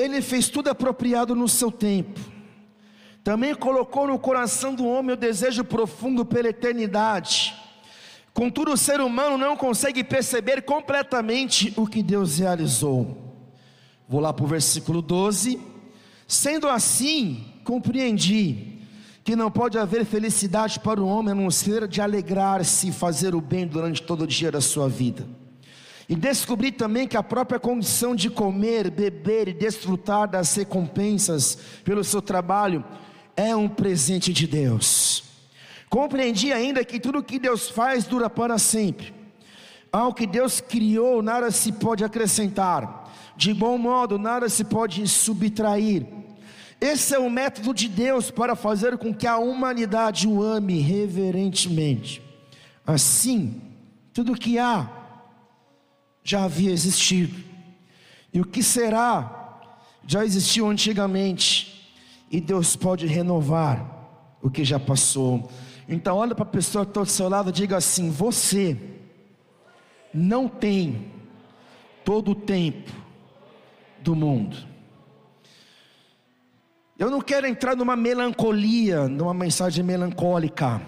Ele fez tudo apropriado no seu tempo. Também colocou no coração do homem o desejo profundo pela eternidade. Contudo, o ser humano não consegue perceber completamente o que Deus realizou. Vou lá para o versículo 12. Sendo assim, compreendi que não pode haver felicidade para o homem a não ser de alegrar-se e fazer o bem durante todo o dia da sua vida. E descobri também que a própria condição de comer, beber e desfrutar das recompensas pelo seu trabalho é um presente de Deus. Compreendi ainda que tudo que Deus faz dura para sempre. Ao que Deus criou, nada se pode acrescentar. De bom modo, nada se pode subtrair. Esse é o método de Deus para fazer com que a humanidade o ame reverentemente. Assim, tudo que há já havia existido, e o que será já existiu antigamente, e Deus pode renovar o que já passou. Então, olha para a pessoa que está do seu lado e diga assim: Você não tem todo o tempo do mundo. Eu não quero entrar numa melancolia, numa mensagem melancólica,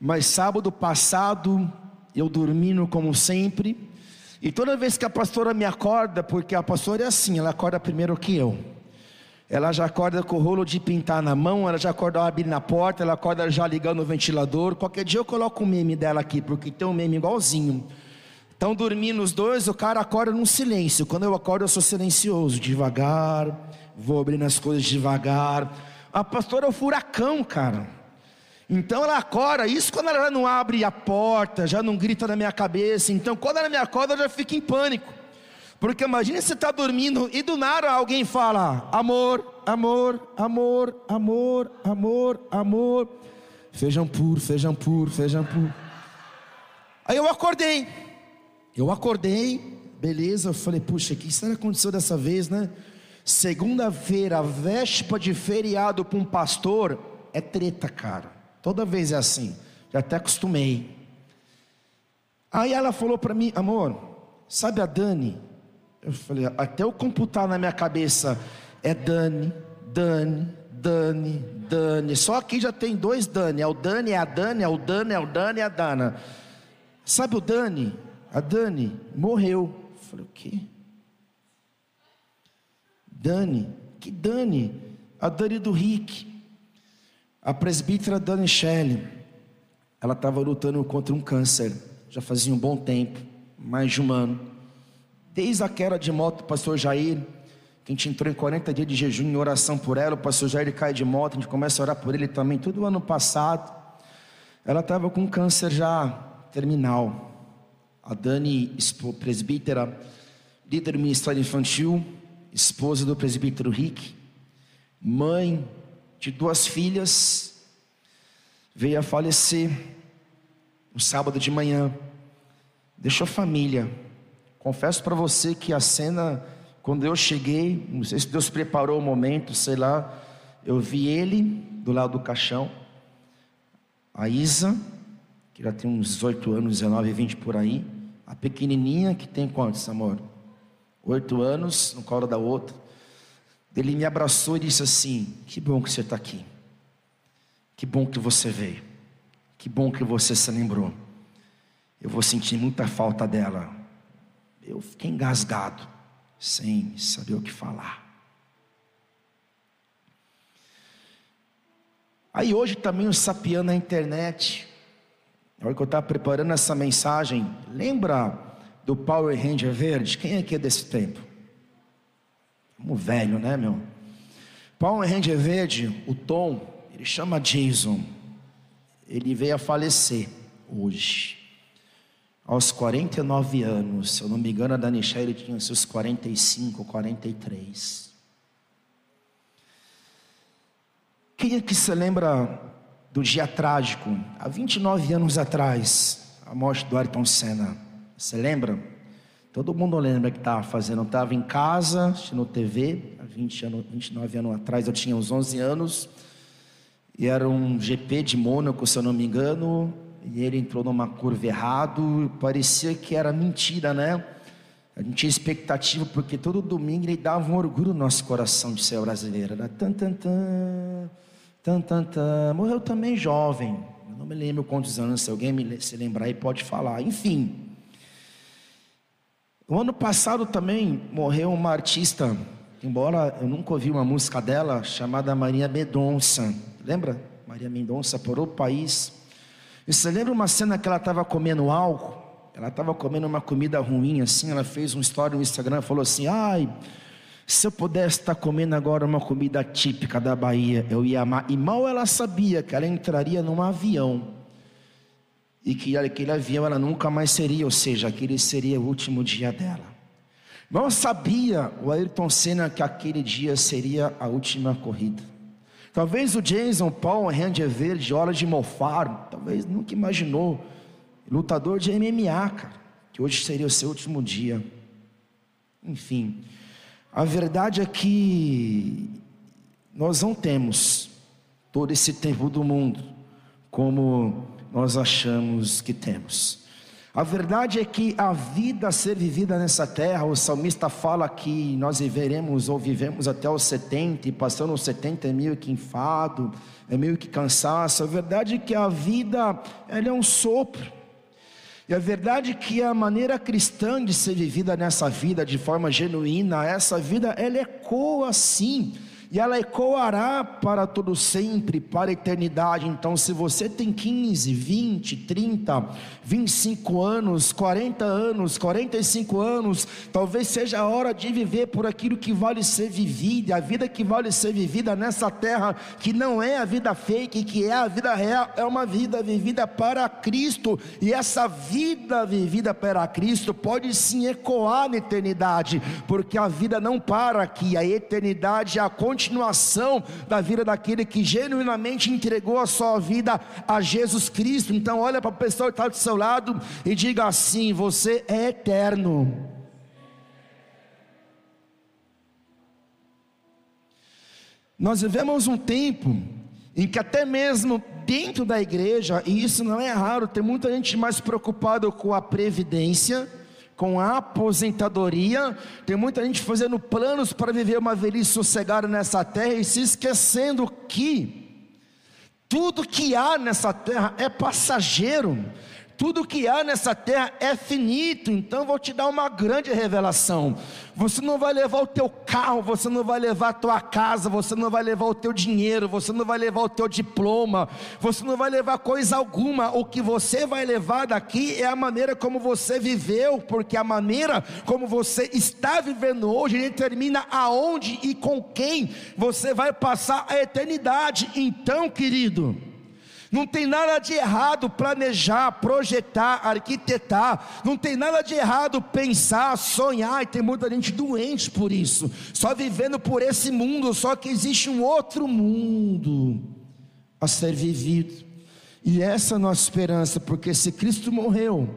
mas sábado passado eu dormindo como sempre, e toda vez que a pastora me acorda, porque a pastora é assim, ela acorda primeiro que eu. Ela já acorda com o rolo de pintar na mão, ela já acorda abrindo na porta, ela acorda já ligando o ventilador. Qualquer dia eu coloco o meme dela aqui, porque tem um meme igualzinho. Estão dormindo os dois, o cara acorda num silêncio. Quando eu acordo, eu sou silencioso, devagar vou abrindo as coisas devagar. A pastora é o furacão, cara. Então ela acorda, isso quando ela não abre a porta, já não grita na minha cabeça. Então quando ela me acorda, eu já fico em pânico. Porque imagine você está dormindo e do nada alguém fala: amor, amor, amor, amor, amor, amor. Feijão puro, feijão puro, feijão puro. Aí eu acordei. Eu acordei, beleza. Eu falei: puxa, o que será que aconteceu dessa vez, né? Segunda-feira, véspera de feriado para um pastor, é treta, cara. Toda vez é assim. Já até acostumei. Aí ela falou para mim, amor, sabe a Dani? Eu falei, até eu computar na minha cabeça, é Dani, Dani, Dani, Dani. Só aqui já tem dois Dani. É o Dani, é a Dani, é o Dani, é o Dani, é a Dana. Sabe o Dani? A Dani morreu. Eu falei, o quê? Dani, que Dani? A Dani do Rick, a presbítera Dani Shelley, ela estava lutando contra um câncer, já fazia um bom tempo, mais de um ano. Desde a queda de moto do pastor Jair, que a gente entrou em 40 dias de jejum em oração por ela, o pastor Jair cai de moto, a gente começa a orar por ele também, tudo o ano passado. Ela estava com câncer já terminal. A Dani, presbítera, líder do ministério infantil, esposa do presbítero Rick, mãe de duas filhas, veio a falecer no sábado de manhã. Deixou família. Confesso para você que a cena, quando eu cheguei, não sei se Deus preparou o momento, sei lá, eu vi ele do lado do caixão, a Isa, que já tem uns 18 anos, 19, 20 por aí, a pequenininha que tem quantos, amor? oito anos, no colo da outra. Ele me abraçou e disse assim: Que bom que você está aqui. Que bom que você veio. Que bom que você se lembrou. Eu vou sentir muita falta dela. Eu fiquei engasgado, sem saber o que falar. Aí hoje também o sapiando na internet. Na hora que eu estava preparando essa mensagem, lembra do Power Ranger verde. Quem aqui é desse tempo? Um velho, né, meu? Power Ranger verde, o Tom, ele chama Jason. Ele veio a falecer hoje. Aos 49 anos, se eu não me engano, a Dani ele tinha seus 45, 43. Quem é que se lembra do dia trágico, há 29 anos atrás, a morte do Ayrton Senna? Você lembra? Todo mundo lembra que estava fazendo. Estava em casa, assistindo TV, há 20 anos, 29 anos atrás, eu tinha uns 11 anos. E era um GP de Mônaco, se eu não me engano. E ele entrou numa curva errado. Parecia que era mentira, né? A gente tinha expectativa, porque todo domingo ele dava um orgulho no nosso coração de ser brasileiro. Era tan, tan, tan, tan, tan, tan. Morreu também jovem. Eu não me lembro quantos anos, se alguém me, se lembrar aí pode falar. Enfim. O ano passado também morreu uma artista, embora eu nunca ouvi uma música dela, chamada Maria Mendonça. Lembra? Maria Mendonça por o país. E você lembra uma cena que ela estava comendo algo? Ela estava comendo uma comida ruim assim, ela fez uma história no Instagram, falou assim: "Ai, se eu pudesse estar comendo agora uma comida típica da Bahia, eu ia amar". E mal ela sabia que ela entraria num avião. E que aquele avião ela nunca mais seria, ou seja, aquele seria o último dia dela. Mal sabia o Ayrton Senna que aquele dia seria a última corrida. Talvez o Jason Paul, Ranger Verde, hora de mofar, talvez nunca imaginou lutador de MMA, cara, que hoje seria o seu último dia. Enfim, a verdade é que nós não temos todo esse tempo do mundo como nós achamos que temos. A verdade é que a vida a ser vivida nessa terra, o salmista fala que nós viveremos ou vivemos até os 70, e passando os 70 é meio que enfado, é meio que cansaço. A verdade é que a vida ela é um sopro. E a verdade é que a maneira cristã de ser vivida nessa vida de forma genuína, essa vida ela ecoa sim e ela ecoará para todo sempre, para a eternidade. Então, se você tem 15, 20, 30, 25 anos, 40 anos, 45 anos, talvez seja a hora de viver por aquilo que vale ser vivido, a vida que vale ser vivida nessa terra, que não é a vida fake, que é a vida real, é uma vida vivida para Cristo, e essa vida vivida para Cristo pode sim ecoar na eternidade, porque a vida não para aqui, a eternidade é a continuação continuação da vida daquele que genuinamente entregou a sua vida a Jesus Cristo. Então, olha para a pessoa que está do seu lado e diga assim: Você é eterno. Nós vivemos um tempo em que até mesmo dentro da igreja, e isso não é raro, tem muita gente mais preocupada com a previdência com a aposentadoria. Tem muita gente fazendo planos para viver uma velhice sossegada nessa terra e se esquecendo que tudo que há nessa terra é passageiro. Tudo que há nessa terra é finito, então vou te dar uma grande revelação. Você não vai levar o teu carro, você não vai levar a tua casa, você não vai levar o teu dinheiro, você não vai levar o teu diploma, você não vai levar coisa alguma. O que você vai levar daqui é a maneira como você viveu, porque a maneira como você está vivendo hoje determina aonde e com quem você vai passar a eternidade. Então, querido, não tem nada de errado planejar, projetar, arquitetar. Não tem nada de errado pensar, sonhar. E tem muita gente doente por isso. Só vivendo por esse mundo. Só que existe um outro mundo a ser vivido. E essa é a nossa esperança, porque se Cristo morreu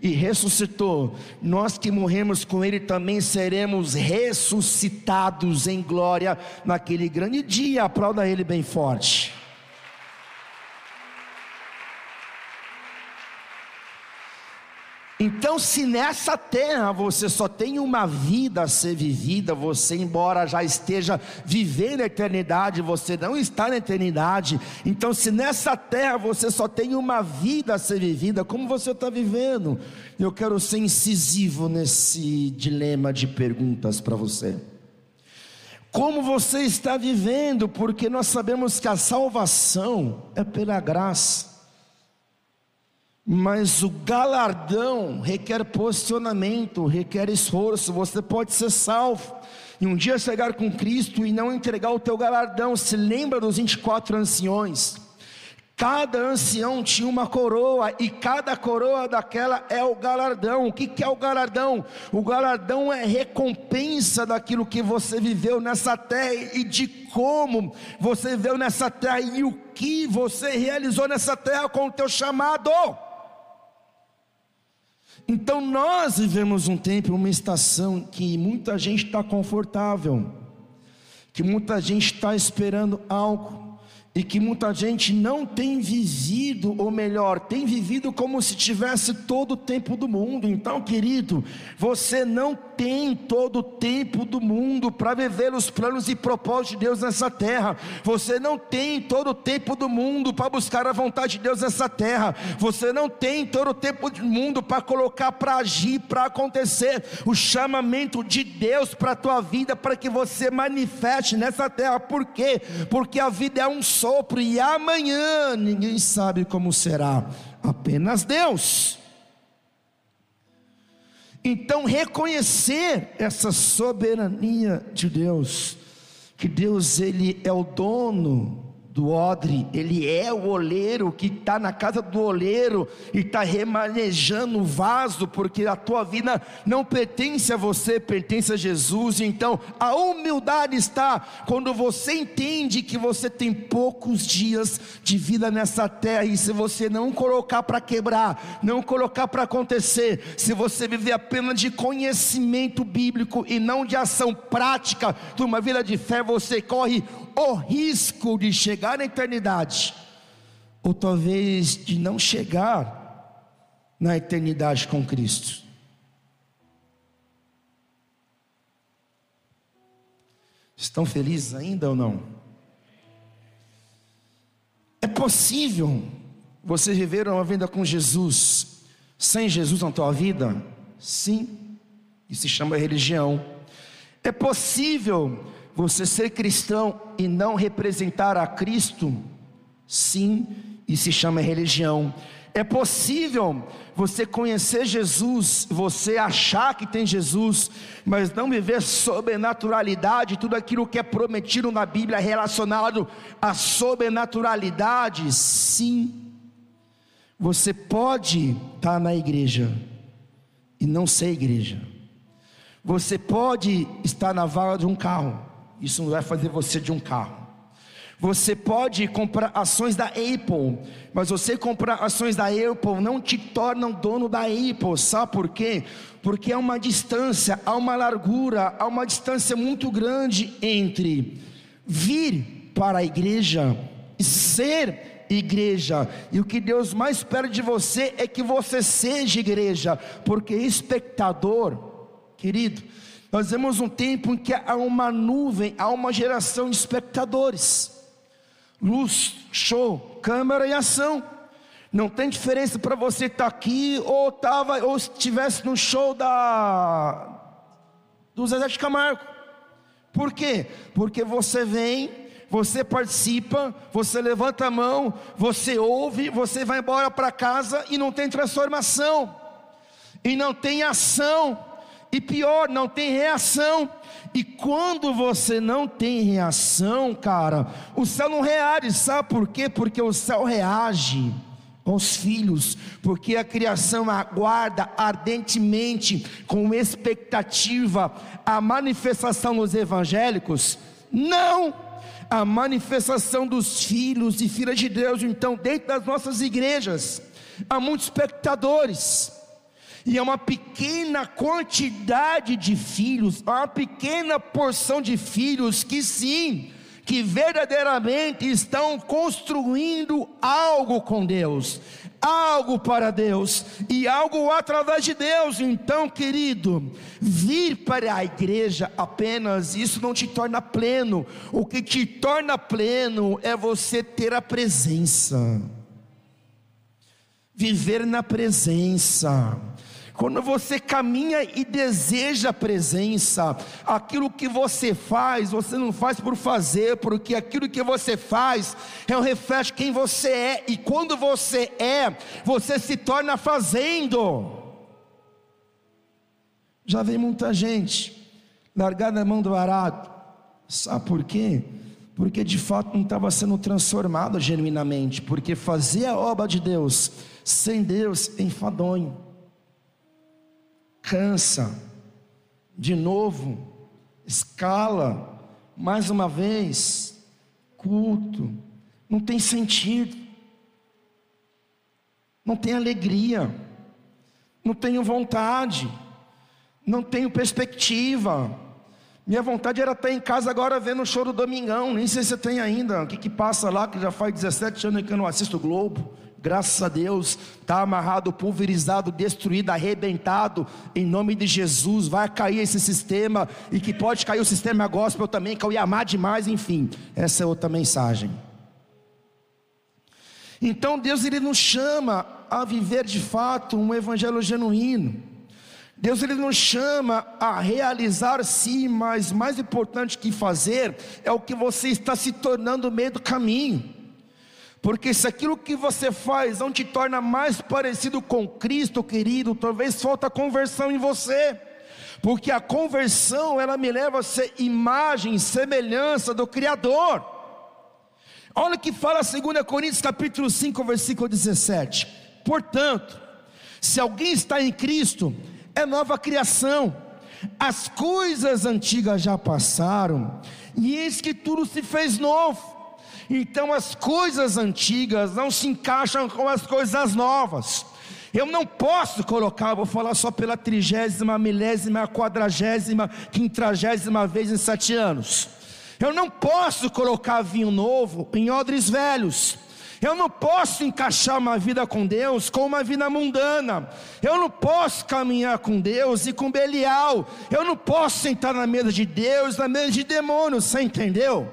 e ressuscitou, nós que morremos com Ele também seremos ressuscitados em glória naquele grande dia. Aplauda Ele bem forte. Então, se nessa terra você só tem uma vida a ser vivida, você, embora já esteja vivendo a eternidade, você não está na eternidade. Então, se nessa terra você só tem uma vida a ser vivida, como você está vivendo? Eu quero ser incisivo nesse dilema de perguntas para você. Como você está vivendo? Porque nós sabemos que a salvação é pela graça. Mas o galardão requer posicionamento, requer esforço. Você pode ser salvo e um dia chegar com Cristo e não entregar o teu galardão. Se lembra dos 24 anciões? Cada ancião tinha uma coroa e cada coroa daquela é o galardão. O que, é o galardão? O galardão é recompensa daquilo que você viveu nessa terra e de como você viveu nessa terra e o que você realizou nessa terra com o teu chamado. Então nós vivemos um tempo, uma estação que muita gente está confortável, que muita gente está esperando algo, e que muita gente não tem vivido, ou melhor, tem vivido como se tivesse todo o tempo do mundo. Então, querido, você não tem todo o tempo do mundo para viver os planos e propósitos de Deus nessa terra. Você não tem todo o tempo do mundo para buscar a vontade de Deus nessa terra. Você não tem todo o tempo do mundo para colocar para agir, para acontecer o chamamento de Deus para a tua vida, para que você manifeste nessa terra. Por quê? Porque a vida é um sopro e amanhã ninguém sabe como será, apenas Deus. Então, reconhecer essa soberania de Deus, que Deus ele é o dono do odre, ele é o oleiro que está na casa do oleiro e está remanejando o vaso, porque a tua vida não pertence a você, pertence a Jesus. Então, a humildade está quando você entende que você tem poucos dias de vida nessa terra, e se você não colocar para quebrar, não colocar para acontecer, se você viver apenas de conhecimento bíblico e não de ação prática de uma vida de fé, você corre o risco de chegar na eternidade, ou talvez de não chegar na eternidade com Cristo. Estão felizes ainda ou não? É possível você viver uma vida com Jesus sem Jesus na tua vida? Sim, isso se chama religião. É possível você ser cristão e não representar a Cristo, sim, e se chama religião. É possível você conhecer Jesus, você achar que tem Jesus, mas não viver sobrenaturalidade, tudo aquilo que é prometido na Bíblia relacionado à sobrenaturalidade, sim. Você pode estar na igreja e não ser igreja. Você pode estar na vaga de um carro isso não vai fazer você de um carro. Você pode comprar ações da Apple, mas você comprar ações da Apple não te torna dono da Apple, sabe por quê? Porque há uma distância, há uma largura, há uma distância muito grande entre vir para a igreja e ser igreja. E o que Deus mais espera de você é que você seja igreja, porque espectador, querido, nós vemos um tempo em que há uma nuvem, há uma geração de espectadores. Luz, show, câmera e ação. Não tem diferença para você estar tá aqui ou tava ou estivesse no show da do Zezé de Camargo. Por quê? Porque você vem, você participa, você levanta a mão, você ouve, você vai embora para casa e não tem transformação. E não tem ação e pior, não tem reação. E quando você não tem reação, cara, o céu não reage, sabe por quê? Porque o céu reage aos filhos, porque a criação aguarda ardentemente, com expectativa, a manifestação dos evangélicos? Não! A manifestação dos filhos e filhas de Deus, então, dentro das nossas igrejas, há muitos espectadores e é uma pequena quantidade de filhos, uma pequena porção de filhos que sim, que verdadeiramente estão construindo algo com Deus, algo para Deus e algo através de Deus. Então, querido, vir para a igreja apenas isso não te torna pleno. O que te torna pleno é você ter a presença. Viver na presença quando você caminha e deseja a presença, aquilo que você faz, você não faz por fazer, porque aquilo que você faz é um reflexo quem você é, e quando você é, você se torna fazendo. Já vem muita gente largar na mão do arado, sabe por quê? Porque de fato não estava sendo transformado genuinamente, porque fazer a obra de Deus sem Deus é enfadonho cansa, de novo, escala, mais uma vez, culto, não tem sentido, não tem alegria, não tenho vontade, não tenho perspectiva. Minha vontade era estar em casa agora vendo o show do Domingão, nem sei se tem ainda, o que, que passa lá, que já faz 17 anos que eu não assisto o Globo. Graças a Deus, está amarrado, pulverizado, destruído, arrebentado, em nome de Jesus. Vai cair esse sistema, e que pode cair o sistema gospel também, que eu ia amar demais, enfim. Essa é outra mensagem. Então Deus ele nos chama a viver de fato um evangelho genuíno. Deus ele nos chama a realizar sim, mas mais importante que fazer é o que você está se tornando no meio do caminho. Porque se aquilo que você faz não te torna mais parecido com Cristo, querido, talvez falta conversão em você. Porque a conversão, ela me leva a ser imagem, semelhança do Criador. Olha o que fala 2 Coríntios capítulo 5, versículo 17. Portanto, se alguém está em Cristo, é nova criação. As coisas antigas já passaram, e eis que tudo se fez novo. Então as coisas antigas não se encaixam com as coisas novas. Eu não posso colocar, vou falar só pela trigésima, milésima, quadragésima, quintragésima vez em sete anos. Eu não posso colocar vinho novo em odres velhos. Eu não posso encaixar uma vida com Deus com uma vida mundana. Eu não posso caminhar com Deus e com Belial. Eu não posso sentar na mesa de Deus, na mesa de demônios. Você entendeu?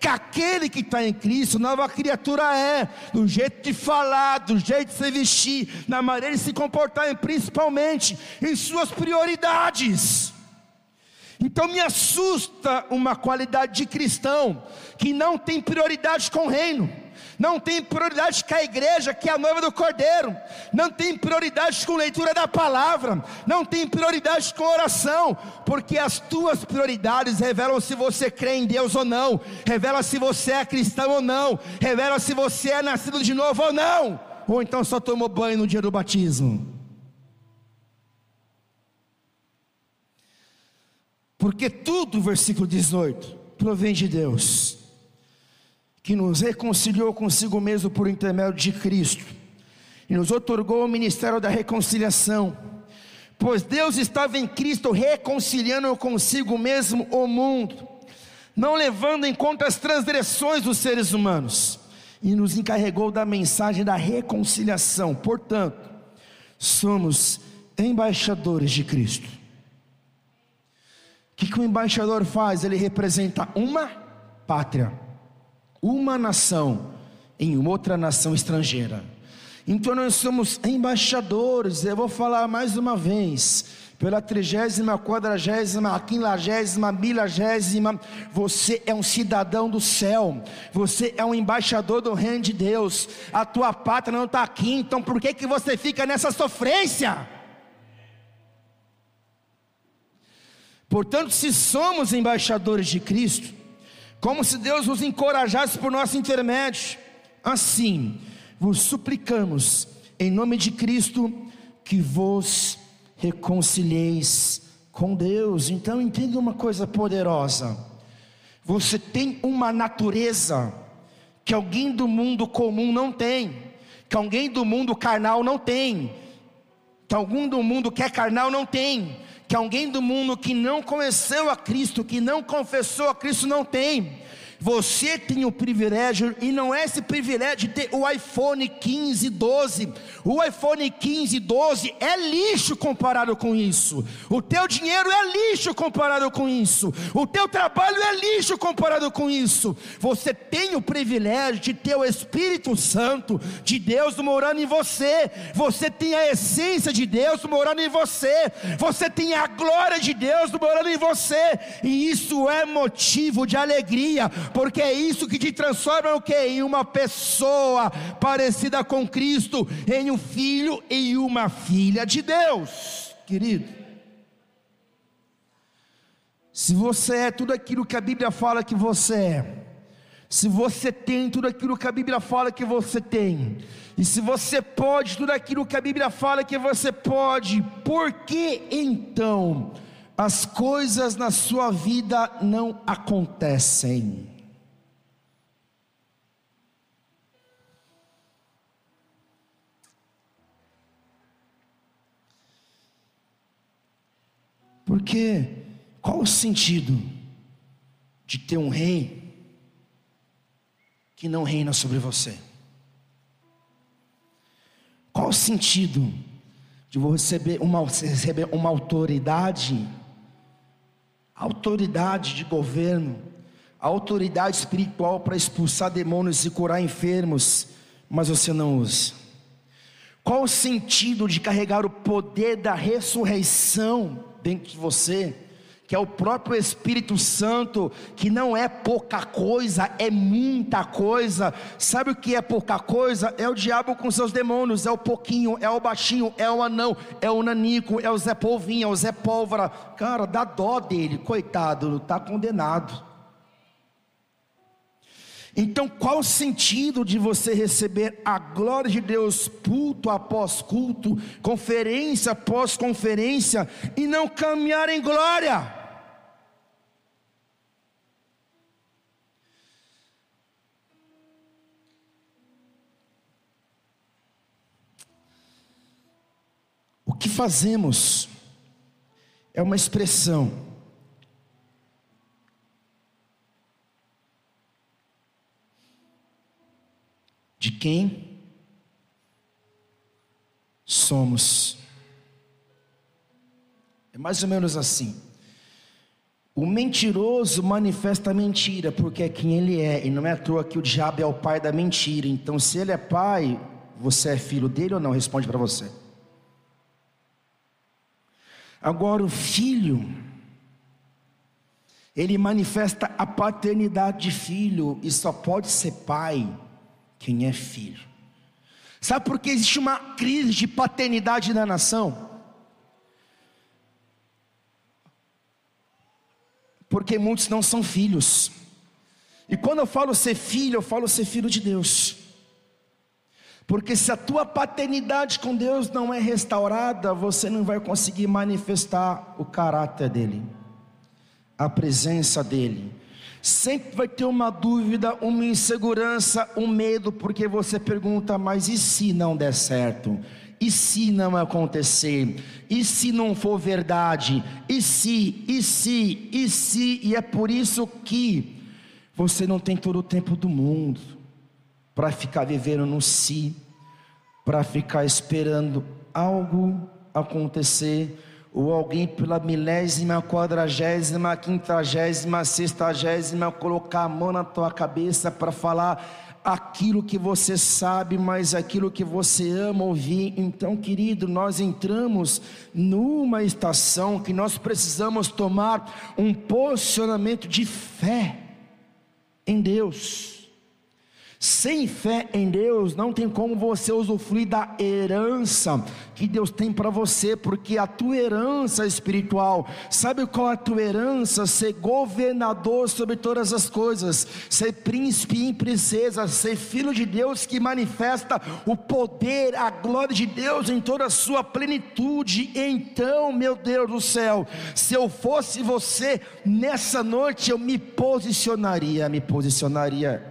Que aquele que está em Cristo, nova criatura é, do jeito de falar, do jeito de se vestir, na maneira de se comportar, principalmente em suas prioridades. Então me assusta uma qualidade de cristão que não tem prioridade com o reino não tem prioridade com a igreja, que é a noiva do cordeiro, não tem prioridade com leitura da palavra, não tem prioridade com oração, porque as tuas prioridades revelam se você crê em Deus ou não, revela se você é cristão ou não, revela se você é nascido de novo ou não, ou então só tomou banho no dia do batismo. Porque tudo, versículo 18, provém de Deus que nos reconciliou consigo mesmo por intermédio de Cristo e nos otorgou o ministério da reconciliação. Pois Deus estava em Cristo reconciliando consigo mesmo o mundo, não levando em conta as transgressões dos seres humanos, e nos encarregou da mensagem da reconciliação. Portanto, somos embaixadores de Cristo. O que, o embaixador faz? Ele representa uma pátria uma nação em outra nação estrangeira. Então nós somos embaixadores, eu vou falar mais uma vez, pela trigésima, quadragésima, quinquagésima, milagésima, você é um cidadão do céu, você é um embaixador do reino de Deus, a tua pátria não está aqui, então por que, que você fica nessa sofrência? Portanto, se somos embaixadores de Cristo, como se Deus nos encorajasse por nosso intermédio. Assim, vos suplicamos, em nome de Cristo, que vos reconcilieis com Deus. Então, entenda uma coisa poderosa: você tem uma natureza que alguém do mundo comum não tem, que alguém do mundo carnal não tem, que alguém do mundo que é carnal não tem que alguém do mundo que não conheceu a Cristo, que não confessou a Cristo, não tem. Você tem o privilégio, e não é esse privilégio de ter o iPhone 15, 12. O iPhone 15, 12 é lixo comparado com isso. O teu dinheiro é lixo comparado com isso. O teu trabalho é lixo comparado com isso. Você tem o privilégio de ter o Espírito Santo de Deus morando em você. Você tem a essência de Deus morando em você. Você tem a glória de Deus morando em você. E isso é motivo de alegria porque é isso que te transforma o que? Em uma pessoa parecida com Cristo, em um filho e uma filha de Deus, querido. Se você é tudo aquilo que a Bíblia fala que você é, se você tem tudo aquilo que a Bíblia fala que você tem, e se você pode tudo aquilo que a Bíblia fala que você pode, por que então as coisas na sua vida não acontecem? Porque qual o sentido de ter um rei que não reina sobre você? Qual o sentido de você receber uma, receber uma autoridade, autoridade de governo, autoridade espiritual para expulsar demônios e curar enfermos, mas você não usa? Qual o sentido de carregar o poder da ressurreição dentro de você? que é o próprio Espírito Santo, que não é pouca coisa, é muita coisa. Sabe o que é pouca coisa? É o diabo com seus demônios, é o pouquinho, é o baixinho, é o anão, é o nanico, é o Zé Polvinho, é o Zé Pólvora. Cara, dá dó dele, coitado, está condenado. Então, qual o sentido de você receber a glória de Deus culto após culto, conferência após conferência, e não caminhar em glória? que fazemos é uma expressão de quem somos. É mais ou menos assim. O mentiroso manifesta a mentira, porque é quem ele é, e não é à toa que o diabo é o pai da mentira. Então, se ele é pai, você é filho dele ou não? Responde para você. Agora, o filho, ele manifesta a paternidade de filho, e só pode ser pai quem é filho. Sabe por que existe uma crise de paternidade na nação? Porque muitos não são filhos. E quando eu falo ser filho, eu falo ser filho de Deus. Porque se a tua paternidade com Deus não é restaurada, você não vai conseguir manifestar o caráter dele, a presença dele. Sempre vai ter uma dúvida, uma insegurança, um medo, porque você pergunta: mas e se não der certo? E se não acontecer? E se não for verdade? E se, e se, e se? E é por isso que você não tem todo o tempo do mundo para ficar vivendo no si, para ficar esperando algo acontecer, ou alguém pela milésima, quadragésima, quintragésima, sextagésima colocar a mão na tua cabeça para falar aquilo que você sabe, mas aquilo que você ama ouvir. Então, querido, nós entramos numa estação que nós precisamos tomar um posicionamento de fé em Deus. Sem fé em Deus, não tem como você usufruir da herança que Deus tem para você, porque a tua herança espiritual, sabe qual é a tua herança? Ser governador sobre todas as coisas, ser príncipe e princesa, ser filho de Deus que manifesta o poder, a glória de Deus em toda a sua plenitude. Então, meu Deus do céu, se eu fosse você nessa noite, eu me posicionaria, me posicionaria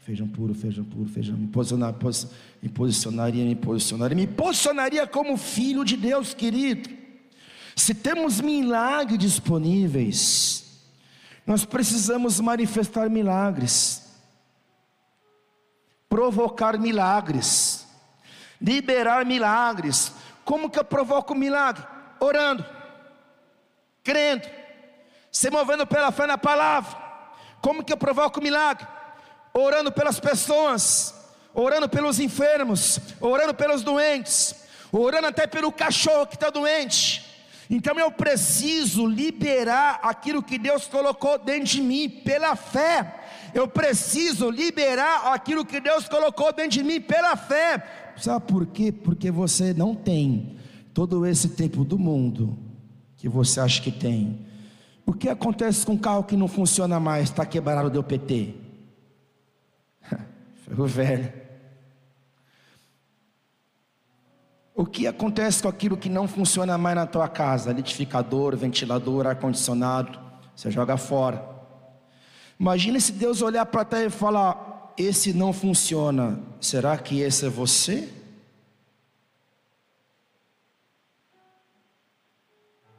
feijão puro, feijão puro, feijão. Me, posicionar, pos, me posicionaria, me posicionaria, me posicionaria como filho de Deus, querido. Se temos milagres disponíveis, nós precisamos manifestar milagres, provocar milagres, liberar milagres. Como que eu provoco milagre? Orando, crendo, se movendo pela fé na palavra. Como que eu provoco milagre? Orando pelas pessoas, orando pelos enfermos, orando pelos doentes, orando até pelo cachorro que está doente. Então eu preciso liberar aquilo que Deus colocou dentro de mim pela fé. Eu preciso liberar aquilo que Deus colocou dentro de mim pela fé. Sabe por quê? Porque você não tem todo esse tempo do mundo que você acha que tem. O que acontece com um carro que não funciona mais, está quebrado, deu PT? Ferro velho. O que acontece com aquilo que não funciona mais na tua casa? Litificador, ventilador, ar-condicionado, você joga fora. Imagina se Deus olhar para terra e falar: Esse não funciona, será que esse é você?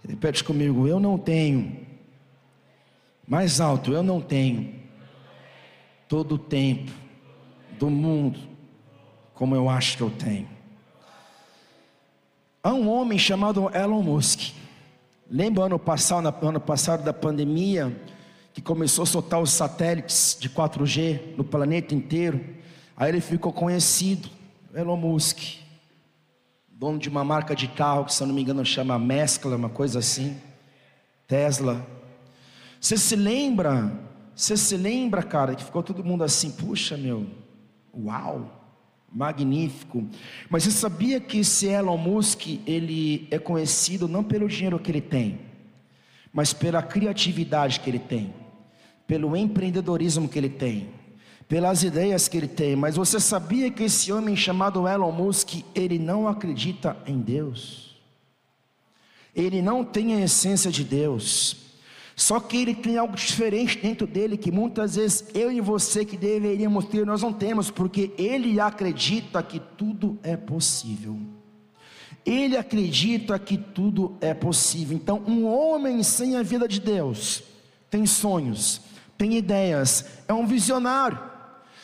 Repete comigo: Eu não tenho Mais alto, eu não tenho todo o tempo do mundo como eu acho que eu tenho. Há um homem chamado Elon Musk. Lembra ano passado, ano passado da pandemia, que começou a soltar os satélites de 4G no planeta inteiro? Aí ele ficou conhecido, Elon Musk, dono de uma marca de carro que, se eu não me engano, chama Mescla, uma coisa assim, Tesla. Você se lembra? Você se lembra, cara, que ficou todo mundo assim, puxa, meu, uau magnífico. Mas você sabia que esse Elon Musk, ele é conhecido não pelo dinheiro que ele tem, mas pela criatividade que ele tem, pelo empreendedorismo que ele tem, pelas ideias que ele tem. Mas você sabia que esse homem chamado Elon Musk, ele não acredita em Deus? Ele não tem a essência de Deus. Só que ele tem algo diferente dentro dele que muitas vezes eu e você que deveríamos ter, nós não temos, porque ele acredita que tudo é possível. Ele acredita que tudo é possível. Então, um homem sem a vida de Deus tem sonhos, tem ideias, é um visionário.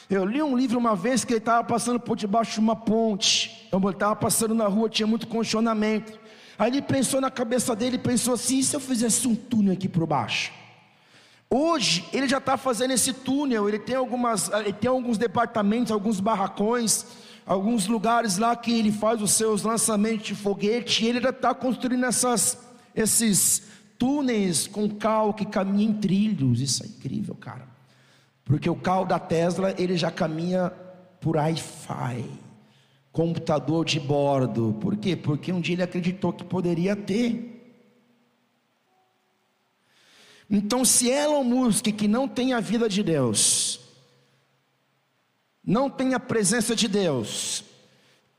Eu li um livro uma vez que ele estava passando por debaixo de uma ponte. Ele estava passando na rua, tinha muito condicionamento. Aí ele pensou na cabeça dele, pensou assim: e se eu fizesse um túnel aqui por baixo? Hoje ele já está fazendo esse túnel, ele tem, algumas, ele tem alguns departamentos, alguns barracões, alguns lugares lá que ele faz os seus lançamentos de foguete, e ele já está construindo essas, esses túneis com cal que caminha em trilhos. Isso é incrível, cara. Porque o cal da Tesla ele já caminha por Wi-Fi computador de bordo. Por quê? Porque um dia ele acreditou que poderia ter. Então, se Elon Musk, que não tem a vida de Deus, não tem a presença de Deus,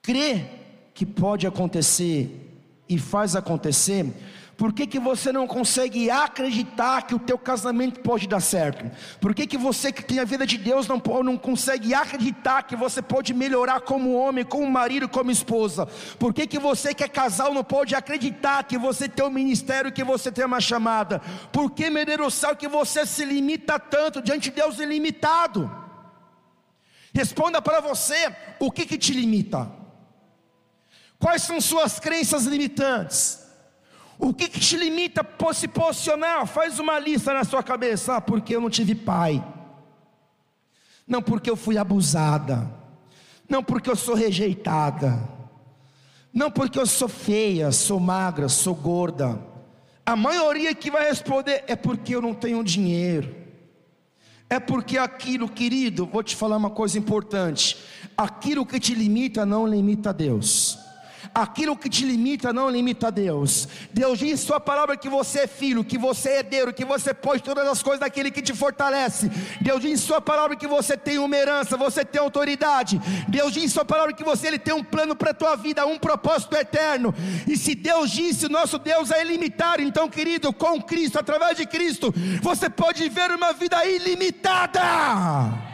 crê que pode acontecer e faz acontecer, por que, que você não consegue acreditar que o teu casamento pode dar certo? Por que, que você que tem a vida de Deus não, não consegue acreditar que você pode melhorar como homem, como marido, como esposa? Por que, que você que é casal não pode acreditar que você tem um ministério, que você tem uma chamada? Por que, meu Deus do céu, que você se limita tanto diante de Deus ilimitado? Responda para você, o que, que te limita? Quais são suas crenças limitantes? O que, que te limita a se posicionar? Faz uma lista na sua cabeça. Ah, porque eu não tive pai. Não porque eu fui abusada. Não porque eu sou rejeitada. Não porque eu sou feia, sou magra, sou gorda. A maioria que vai responder é porque eu não tenho dinheiro. É porque aquilo, querido, vou te falar uma coisa importante. Aquilo que te limita não limita Deus. Aquilo que te limita não limita Deus. Deus diz Sua palavra que você é filho, que você é herdeiro, que você pode todas as coisas daquele que te fortalece. Deus diz Sua palavra que você tem uma herança, você tem autoridade. Deus diz Sua palavra que você ele tem um plano para a tua vida, um propósito eterno. E se Deus disse, o nosso Deus é ilimitado, então, querido, com Cristo, através de Cristo, você pode viver uma vida ilimitada.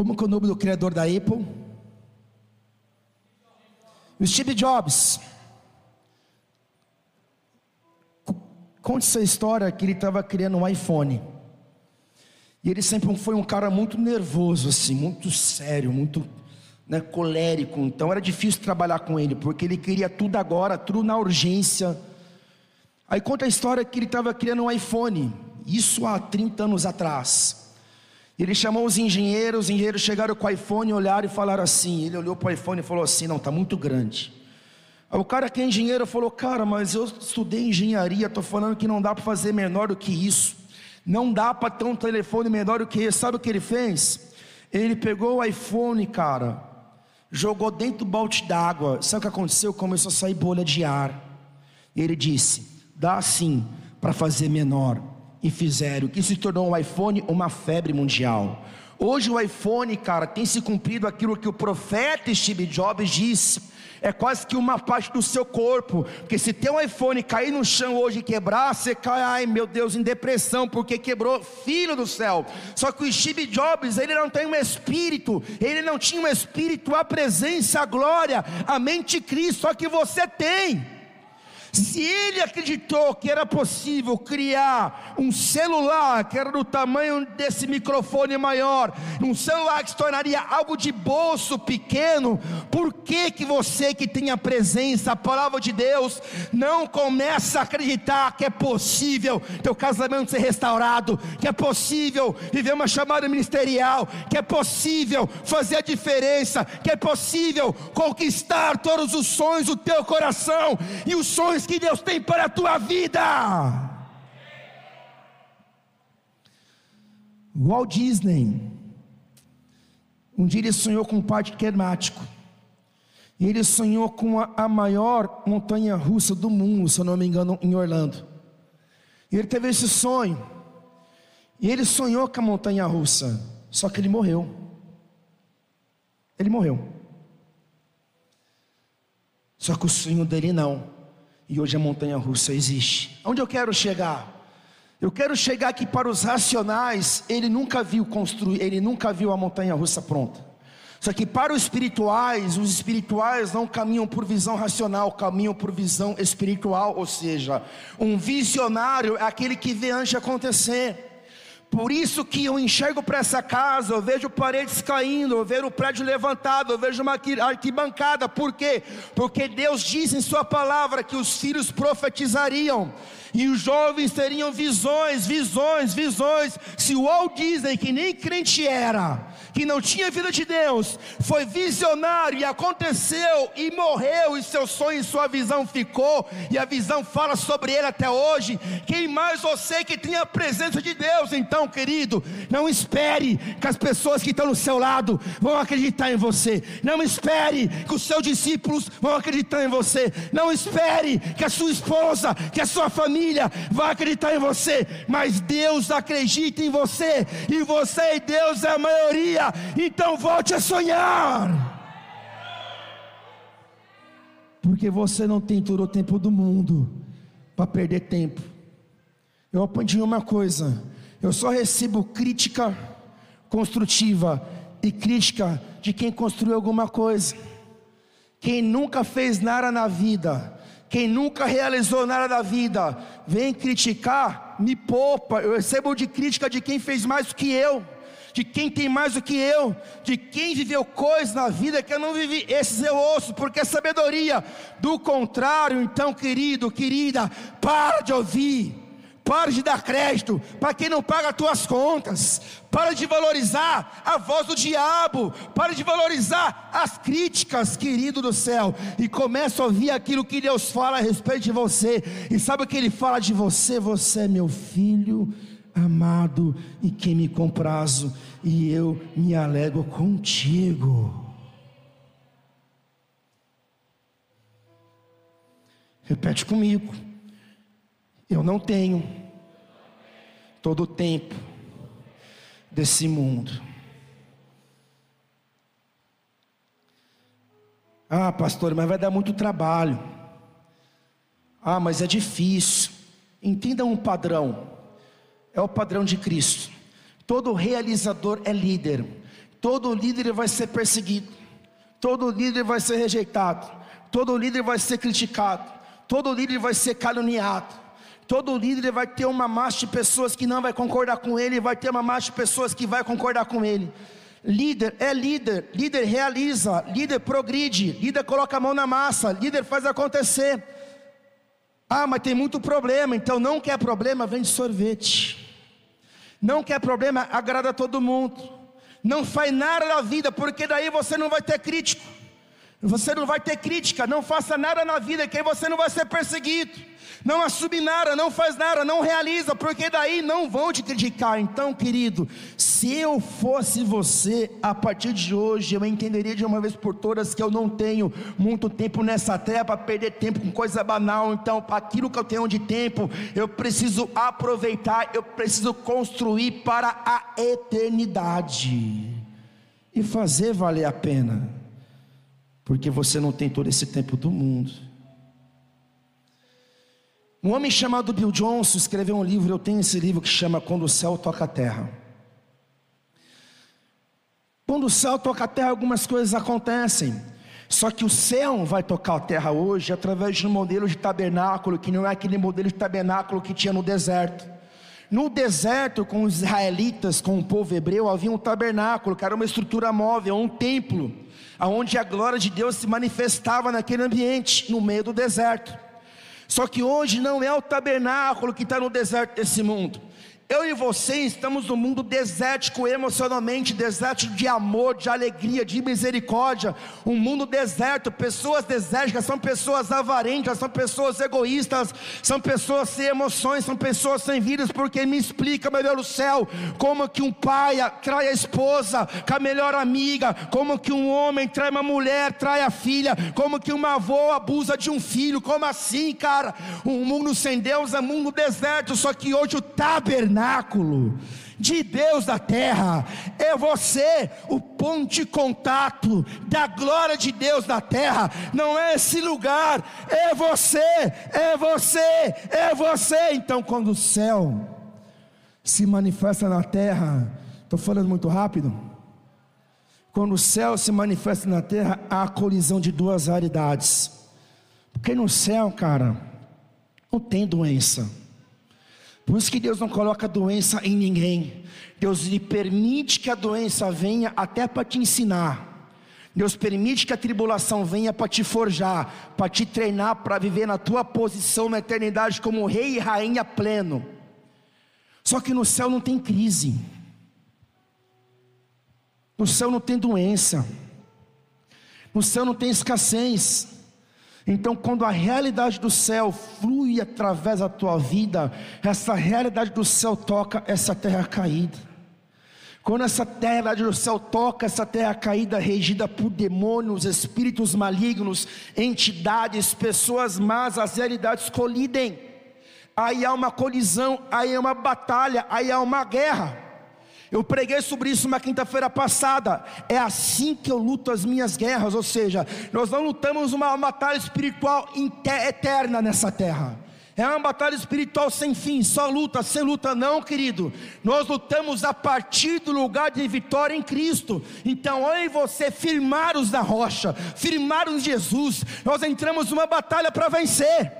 Como que é o nome do criador da Apple? Steve Jobs. Conte essa história que ele estava criando um iPhone. E ele sempre foi um cara muito nervoso, assim, muito sério, muito né, colérico. Então era difícil trabalhar com ele, porque ele queria tudo agora, tudo na urgência. Aí conta a história que ele estava criando um iPhone, isso há 30 anos atrás. Ele chamou os engenheiros, os engenheiros chegaram com o iPhone, olharam e falaram assim. Ele olhou para o iPhone e falou assim: Não, está muito grande. O cara que é engenheiro falou: Cara, mas eu estudei engenharia, estou falando que não dá para fazer menor do que isso. Não dá para ter um telefone menor do que esse. Sabe o que ele fez? Ele pegou o iPhone, cara, jogou dentro do balde d'água. Sabe o que aconteceu? Começou a sair bolha de ar. Ele disse: Dá assim para fazer menor e fizeram, que se tornou o iPhone uma febre mundial. Hoje o iPhone, cara, tem se cumprido aquilo que o profeta Steve Jobs disse é quase que uma parte do seu corpo. Porque se tem um iPhone cair no chão hoje e quebrar, você cai, ai meu Deus, em depressão, porque quebrou, filho do céu. Só que o Steve Jobs, ele não tem um espírito, ele não tinha um espírito, a presença, a glória, a mente Cristo, só que você tem. Se ele acreditou que era possível criar um celular que era do tamanho desse microfone maior, um celular que se tornaria algo de bolso pequeno, por que que você que tem a presença, a palavra de Deus, não começa a acreditar que é possível teu casamento ser restaurado, que é possível viver uma chamada ministerial, que é possível fazer a diferença, que é possível conquistar todos os sonhos do teu coração e os sonhos que Deus tem para a tua vida. Walt Disney, um dia ele sonhou com um parque temático. E ele sonhou com a, a maior montanha russa do mundo, se eu não me engano, em Orlando. E ele teve esse sonho. E ele sonhou com a montanha russa. Só que ele morreu. Ele morreu. Só que o sonho dele não. E hoje a montanha russa existe. Onde eu quero chegar? Eu quero chegar aqui para os racionais, ele nunca viu construir, ele nunca viu a montanha russa pronta. Só que para os espirituais, os espirituais não caminham por visão racional, caminham por visão espiritual, ou seja, um visionário é aquele que vê antes acontecer. Por isso que eu enxergo para essa casa, eu vejo paredes caindo, eu vejo o prédio levantado, eu vejo uma arquibancada. Por quê? Porque Deus diz em Sua palavra que os filhos profetizariam e os jovens teriam visões, visões, visões. Se o Walt Disney, que nem crente era, que não tinha vida de Deus, foi visionário e aconteceu e morreu, e seu sonho e sua visão ficou, e a visão fala sobre ele até hoje. Quem mais você que tem a presença de Deus? Então, querido, não espere que as pessoas que estão no seu lado vão acreditar em você. Não espere que os seus discípulos vão acreditar em você. Não espere que a sua esposa, que a sua família vá acreditar em você. Mas Deus acredita em você, e você e Deus é a maioria então volte a sonhar. Porque você não tem todo o tempo do mundo para perder tempo. Eu aprendi uma coisa: eu só recebo crítica construtiva e crítica de quem construiu alguma coisa. Quem nunca fez nada na vida, quem nunca realizou nada da vida, vem criticar, me poupa. Eu recebo de crítica de quem fez mais do que eu de quem tem mais do que eu, de quem viveu coisas na vida que eu não vivi, esses eu ouço, porque é sabedoria. Do contrário, então, querido, querida, para de ouvir, para de dar crédito para quem não paga as tuas contas, para de valorizar a voz do diabo, para de valorizar as críticas, querido do céu, e começa a ouvir aquilo que Deus fala a respeito de você, e sabe o que Ele fala de você? Você é meu filho amado e que me comprazo, e eu me alegro contigo. Repete comigo. Eu não tenho todo o tempo desse mundo. Ah, pastor, mas vai dar muito trabalho. Ah, mas é difícil. Entenda um padrão é o padrão de Cristo. Todo realizador é líder. Todo líder vai ser perseguido. Todo líder vai ser rejeitado. Todo líder vai ser criticado. Todo líder vai ser caluniado. Todo líder vai ter uma massa de pessoas que não vai concordar com ele, vai ter uma massa de pessoas que vai concordar com ele. Líder é líder, líder realiza, líder progride, líder coloca a mão na massa, líder faz acontecer. Ah, mas tem muito problema, então não quer problema, vende sorvete. Não quer problema, agrada todo mundo. Não faz nada na vida, porque daí você não vai ter crítico. Você não vai ter crítica, não faça nada na vida, que aí você não vai ser perseguido. Não assume nada, não faz nada, não realiza, porque daí não vão te criticar. Então, querido, se eu fosse você, a partir de hoje, eu entenderia de uma vez por todas que eu não tenho muito tempo nessa terra para perder tempo com coisa banal. Então, aquilo que eu tenho de tempo, eu preciso aproveitar, eu preciso construir para a eternidade e fazer valer a pena, porque você não tem todo esse tempo do mundo. Um homem chamado Bill Johnson escreveu um livro, eu tenho esse livro que chama Quando o Céu Toca a Terra. Quando o céu toca a terra, algumas coisas acontecem. Só que o céu vai tocar a terra hoje através de um modelo de tabernáculo, que não é aquele modelo de tabernáculo que tinha no deserto. No deserto, com os israelitas, com o povo hebreu, havia um tabernáculo, que era uma estrutura móvel, um templo, onde a glória de Deus se manifestava naquele ambiente, no meio do deserto. Só que hoje não é o tabernáculo que está no deserto desse mundo. Eu e você estamos num mundo desértico emocionalmente, desértico de amor, de alegria, de misericórdia. Um mundo deserto, pessoas desérticas são pessoas avarentas, são pessoas egoístas, são pessoas sem emoções, são pessoas sem vidas. Porque me explica, meu Deus do céu, como que um pai trai a esposa com a melhor amiga, como que um homem trai uma mulher, trai a filha, como que uma avó abusa de um filho. Como assim, cara? Um mundo sem Deus é um mundo deserto, só que hoje o tabernáculo tabernáculo de Deus da terra, é você o ponto de contato da glória de Deus da terra, não é esse lugar, é você, é você, é você. Então, quando o céu se manifesta na terra, estou falando muito rápido. Quando o céu se manifesta na terra, há a colisão de duas realidades. Porque no céu, cara, não tem doença. Por isso que Deus não coloca doença em ninguém. Deus lhe permite que a doença venha até para te ensinar. Deus permite que a tribulação venha para te forjar, para te treinar para viver na tua posição na eternidade como rei e rainha pleno. Só que no céu não tem crise. No céu não tem doença. No céu não tem escassez. Então, quando a realidade do céu flui através da tua vida, essa realidade do céu toca essa terra caída. Quando essa realidade do céu toca essa terra caída, regida por demônios, espíritos malignos, entidades, pessoas más, as realidades colidem. Aí há uma colisão, aí há uma batalha, aí há uma guerra. Eu preguei sobre isso uma quinta-feira passada. É assim que eu luto as minhas guerras, ou seja, nós não lutamos uma batalha espiritual eterna nessa terra. É uma batalha espiritual sem fim, só luta, sem luta não, querido. Nós lutamos a partir do lugar de vitória em Cristo. Então, eu e você firmados na rocha, firmados em Jesus, nós entramos numa batalha para vencer.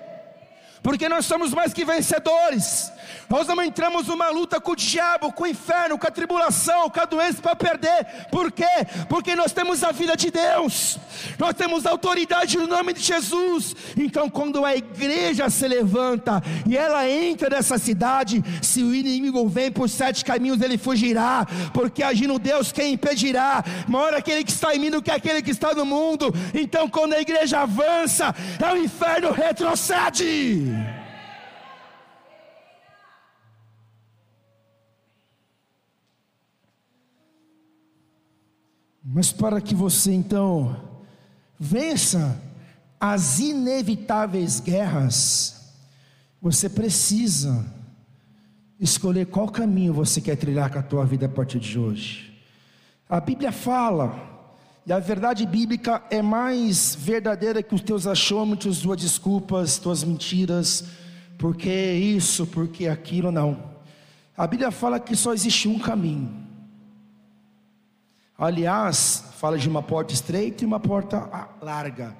Porque nós somos mais que vencedores. Nós não entramos numa luta com o diabo, com o inferno, com a tribulação, com a doença para perder. Por quê? Porque nós temos a vida de Deus, nós temos autoridade no nome de Jesus. Então, quando a igreja se levanta e ela entra nessa cidade, se o inimigo vem por sete caminhos, ele fugirá, porque agindo Deus, quem impedirá? Maior aquele que está em mim do que aquele que está no mundo. Então, quando a igreja avança, é o inferno retrocede. Mas para que você então vença as inevitáveis guerras, você precisa escolher qual caminho você quer trilhar com a tua vida a partir de hoje. A Bíblia fala, e a verdade bíblica é mais verdadeira que os teus achômetros, tuas desculpas, tuas mentiras, porque isso, porque aquilo, não. A Bíblia fala que só existe um caminho. Aliás, fala de uma porta estreita e uma porta larga.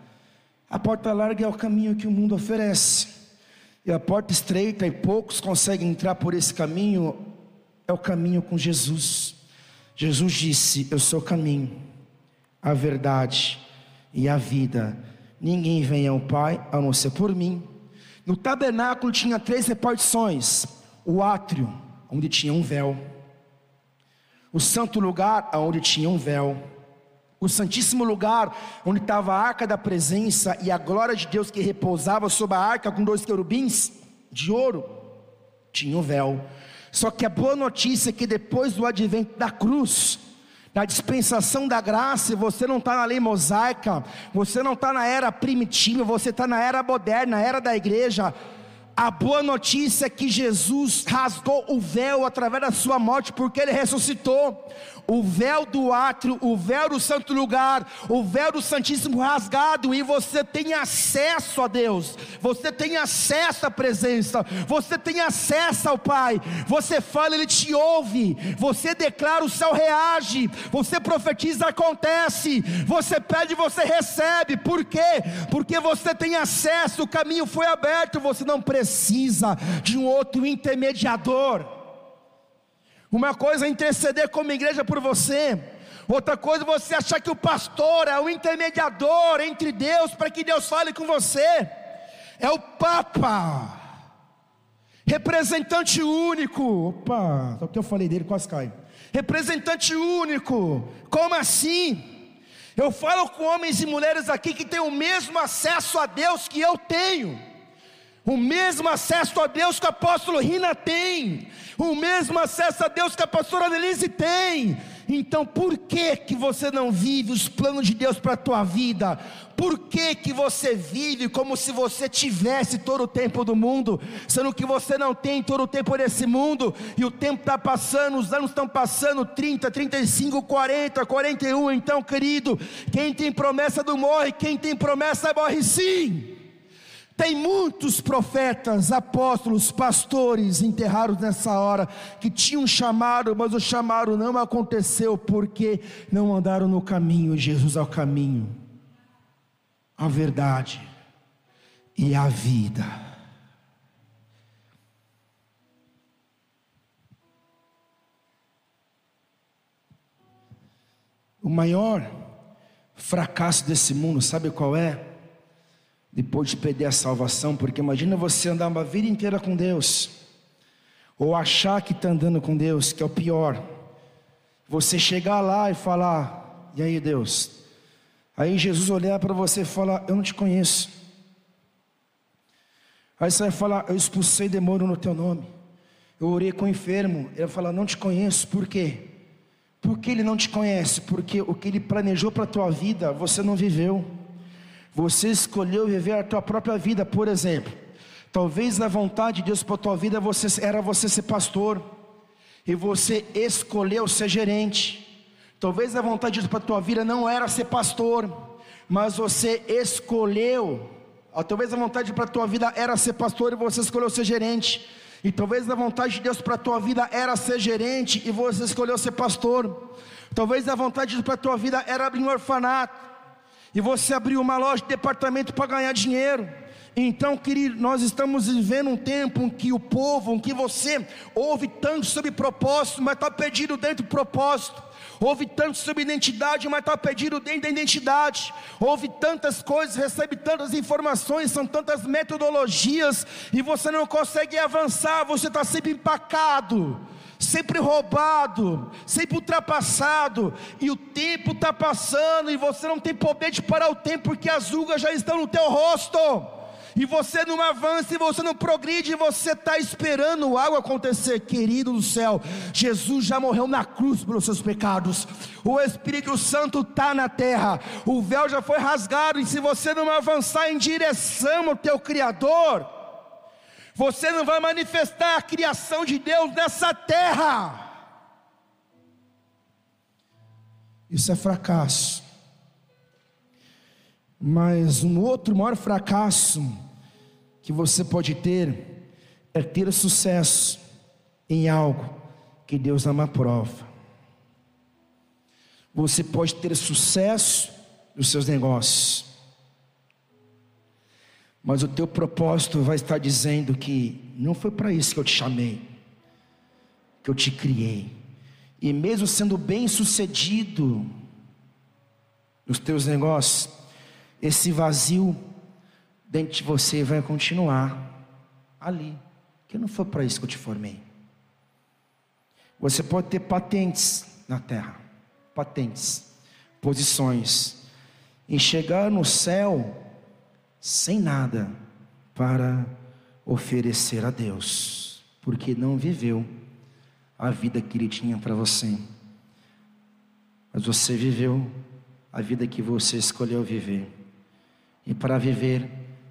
A porta larga é o caminho que o mundo oferece. E a porta estreita, e poucos conseguem entrar por esse caminho, é o caminho com Jesus. Jesus disse: Eu sou o caminho, a verdade e a vida. Ninguém vem ao Pai a não ser por mim. No tabernáculo tinha três repartições: o átrio, onde tinha um véu o santo lugar onde tinha um véu, o santíssimo lugar onde estava a arca da presença e a glória de Deus que repousava sobre a arca com dois querubins de ouro, tinha um véu. Só que a boa notícia é que depois do advento da cruz, na dispensação da graça, você não está na lei mosaica, você não está na era primitiva, você está na era moderna, na era da igreja. A boa notícia é que Jesus rasgou o véu através da sua morte, porque ele ressuscitou o véu do átrio, o véu do santo lugar, o véu do Santíssimo rasgado, e você tem acesso a Deus, você tem acesso à presença, você tem acesso ao Pai. Você fala, Ele te ouve, você declara, o céu reage, você profetiza, acontece, você pede, você recebe. Por quê? Porque você tem acesso, o caminho foi aberto, você não precisa de um outro intermediador. Uma coisa é interceder como igreja por você, outra coisa é você achar que o pastor é o intermediador entre Deus para que Deus fale com você. É o Papa, representante único. Opa, só que eu falei dele, quase cai. Representante único, como assim? Eu falo com homens e mulheres aqui que têm o mesmo acesso a Deus que eu tenho o mesmo acesso a Deus que o apóstolo Rina tem, o mesmo acesso a Deus que a pastora Denise tem. Então, por que que você não vive os planos de Deus para a tua vida? Por que que você vive como se você tivesse todo o tempo do mundo, sendo que você não tem todo o tempo desse mundo, e o tempo está passando, os anos estão passando, 30, 35, 40, 41, então querido, quem tem promessa não morre, quem tem promessa morre sim. Tem muitos profetas, apóstolos, pastores enterrados nessa hora que tinham chamado, mas o chamado não aconteceu porque não andaram no caminho. Jesus é o caminho, a verdade e a vida. O maior fracasso desse mundo, sabe qual é? Depois de perder a salvação, porque imagina você andar uma vida inteira com Deus, ou achar que está andando com Deus, que é o pior. Você chegar lá e falar: E aí, Deus? Aí Jesus olhar para você e falar: Eu não te conheço. Aí você vai falar: Eu expulsei demônio no teu nome. Eu orei com o enfermo. Ele vai falar: Não te conheço. Por quê? Porque ele não te conhece? Porque o que ele planejou para a tua vida, você não viveu. Você escolheu viver a tua própria vida, por exemplo. Talvez na vontade de Deus para a tua vida você, era você ser pastor, e você escolheu ser gerente. Talvez a vontade de Deus para a tua vida não era ser pastor, mas você escolheu. Talvez a vontade para a tua vida era ser pastor e você escolheu ser gerente. E talvez a vontade de Deus para a tua vida era ser gerente e você escolheu ser pastor. Talvez a vontade de Deus para a tua vida era abrir um orfanato e você abriu uma loja de departamento para ganhar dinheiro. Então, querido, nós estamos vivendo um tempo em que o povo, em que você ouve tanto sobre propósito, mas está perdido dentro do propósito. Ouve tanto sobre identidade, mas está perdido dentro da identidade. Ouve tantas coisas, recebe tantas informações, são tantas metodologias, e você não consegue avançar, você está sempre empacado sempre roubado, sempre ultrapassado, e o tempo está passando, e você não tem poder de parar o tempo, porque as rugas já estão no teu rosto, e você não avança, e você não progride, e você está esperando algo acontecer, querido do céu. Jesus já morreu na cruz pelos seus pecados, o Espírito Santo está na terra, o véu já foi rasgado, e se você não avançar em direção ao teu Criador, você não vai manifestar a criação de Deus nessa terra. Isso é fracasso. Mas um outro maior fracasso que você pode ter é ter sucesso em algo que Deus não aprova. Você pode ter sucesso nos seus negócios, mas o teu propósito vai estar dizendo que não foi para isso que eu te chamei, que eu te criei. E mesmo sendo bem sucedido nos teus negócios, esse vazio dentro de você vai continuar ali, que não foi para isso que eu te formei. Você pode ter patentes na terra, patentes, posições, e chegar no céu sem nada para oferecer a Deus, porque não viveu a vida que Ele tinha para você. Mas você viveu a vida que você escolheu viver. E para viver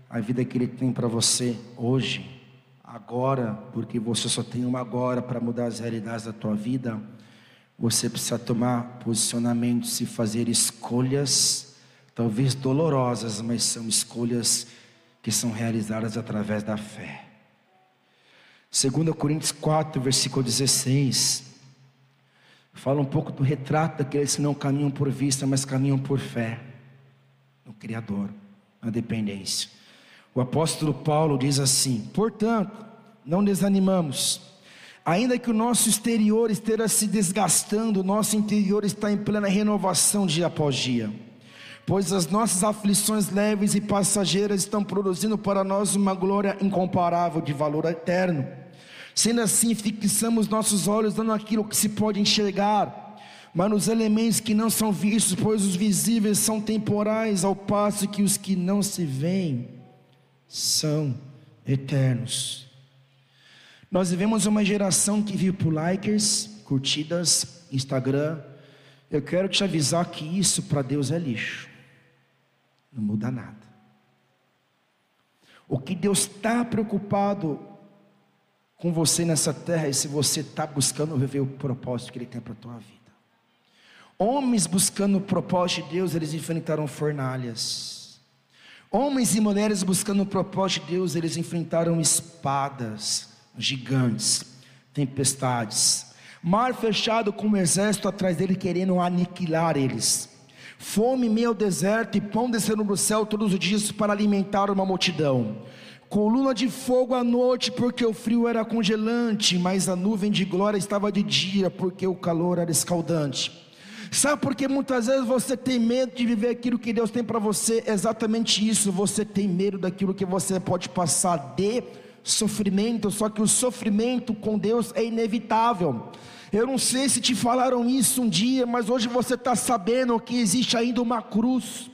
a vida que Ele tem para você hoje, agora, porque você só tem uma agora para mudar as realidades da tua vida, você precisa tomar posicionamentos e fazer escolhas, talvez dolorosas, mas são escolhas que são realizadas através da fé. 2 Coríntios 4, versículo 16, fala um pouco do retrato daqueles que não caminham por vista, mas caminham por fé no Criador, na dependência. O apóstolo Paulo diz assim: portanto, não desanimamos, ainda que o nosso exterior esteja se desgastando, o nosso interior está em plena renovação dia após dia pois as nossas aflições leves e passageiras estão produzindo para nós uma glória incomparável de valor eterno. Sendo assim, fixamos nossos olhos não naquilo que se pode enxergar, mas nos elementos que não são vistos, pois os visíveis são temporais, ao passo que os que não se veem são eternos. Nós vivemos uma geração que vive por likes, curtidas, Instagram. Eu quero te avisar que isso para Deus é lixo não muda nada. O que Deus está preocupado com você nessa terra é se você está buscando viver o propósito que Ele tem para a tua vida. Homens buscando o propósito de Deus, eles enfrentaram fornalhas. Homens e mulheres buscando o propósito de Deus, eles enfrentaram espadas gigantes, tempestades, mar fechado com um exército atrás dele querendo aniquilar eles. Fome meio deserto e pão descendo do céu todos os dias para alimentar uma multidão. Coluna de fogo à noite, porque o frio era congelante, mas a nuvem de glória estava de dia, porque o calor era escaldante. Sabe por que muitas vezes você tem medo de viver aquilo que Deus tem para você? Exatamente isso, você tem medo daquilo que você pode passar de sofrimento, só que o sofrimento com Deus é inevitável. Eu não sei se te falaram isso um dia, mas hoje você está sabendo que existe ainda uma cruz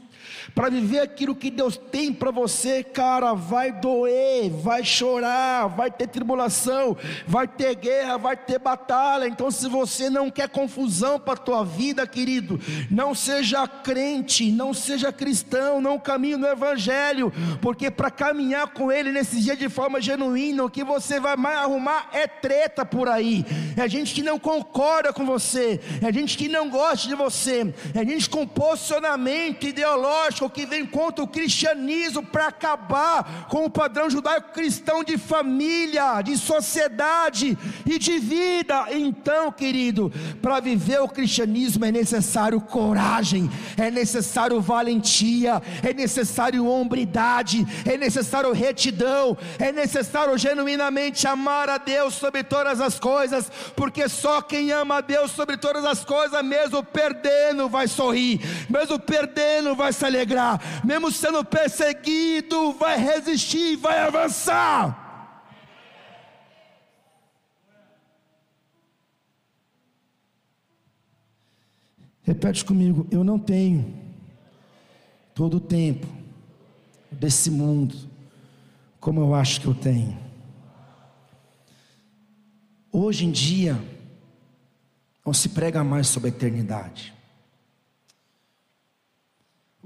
para viver aquilo que Deus tem para você, cara, vai doer, vai chorar, vai ter tribulação, vai ter guerra, vai ter batalha. Então, se você não quer confusão para a tua vida, querido, não seja crente, não seja cristão, não caminhe no Evangelho, porque para caminhar com Ele nesse dia de forma genuína, o que você vai mais arrumar é treta por aí, é gente que não concorda com você, é gente que não gosta de você, é gente com posicionamento ideológico que vem contra o cristianismo para acabar com o padrão judaico-cristão de família, de sociedade e de vida. Então, querido, para viver o cristianismo é necessário coragem, é necessário valentia, é necessário hombridade, é necessário retidão, é necessário genuinamente amar a Deus sobre todas as coisas, porque só quem ama a Deus sobre todas as coisas, mesmo perdendo, vai sorrir, mesmo perdendo, vai se alegrar alegrar, mesmo sendo perseguido, vai resistir, vai avançar. Repete comigo, eu não tenho todo o tempo desse mundo como eu acho que eu tenho. Hoje em dia, não se prega mais sobre a eternidade.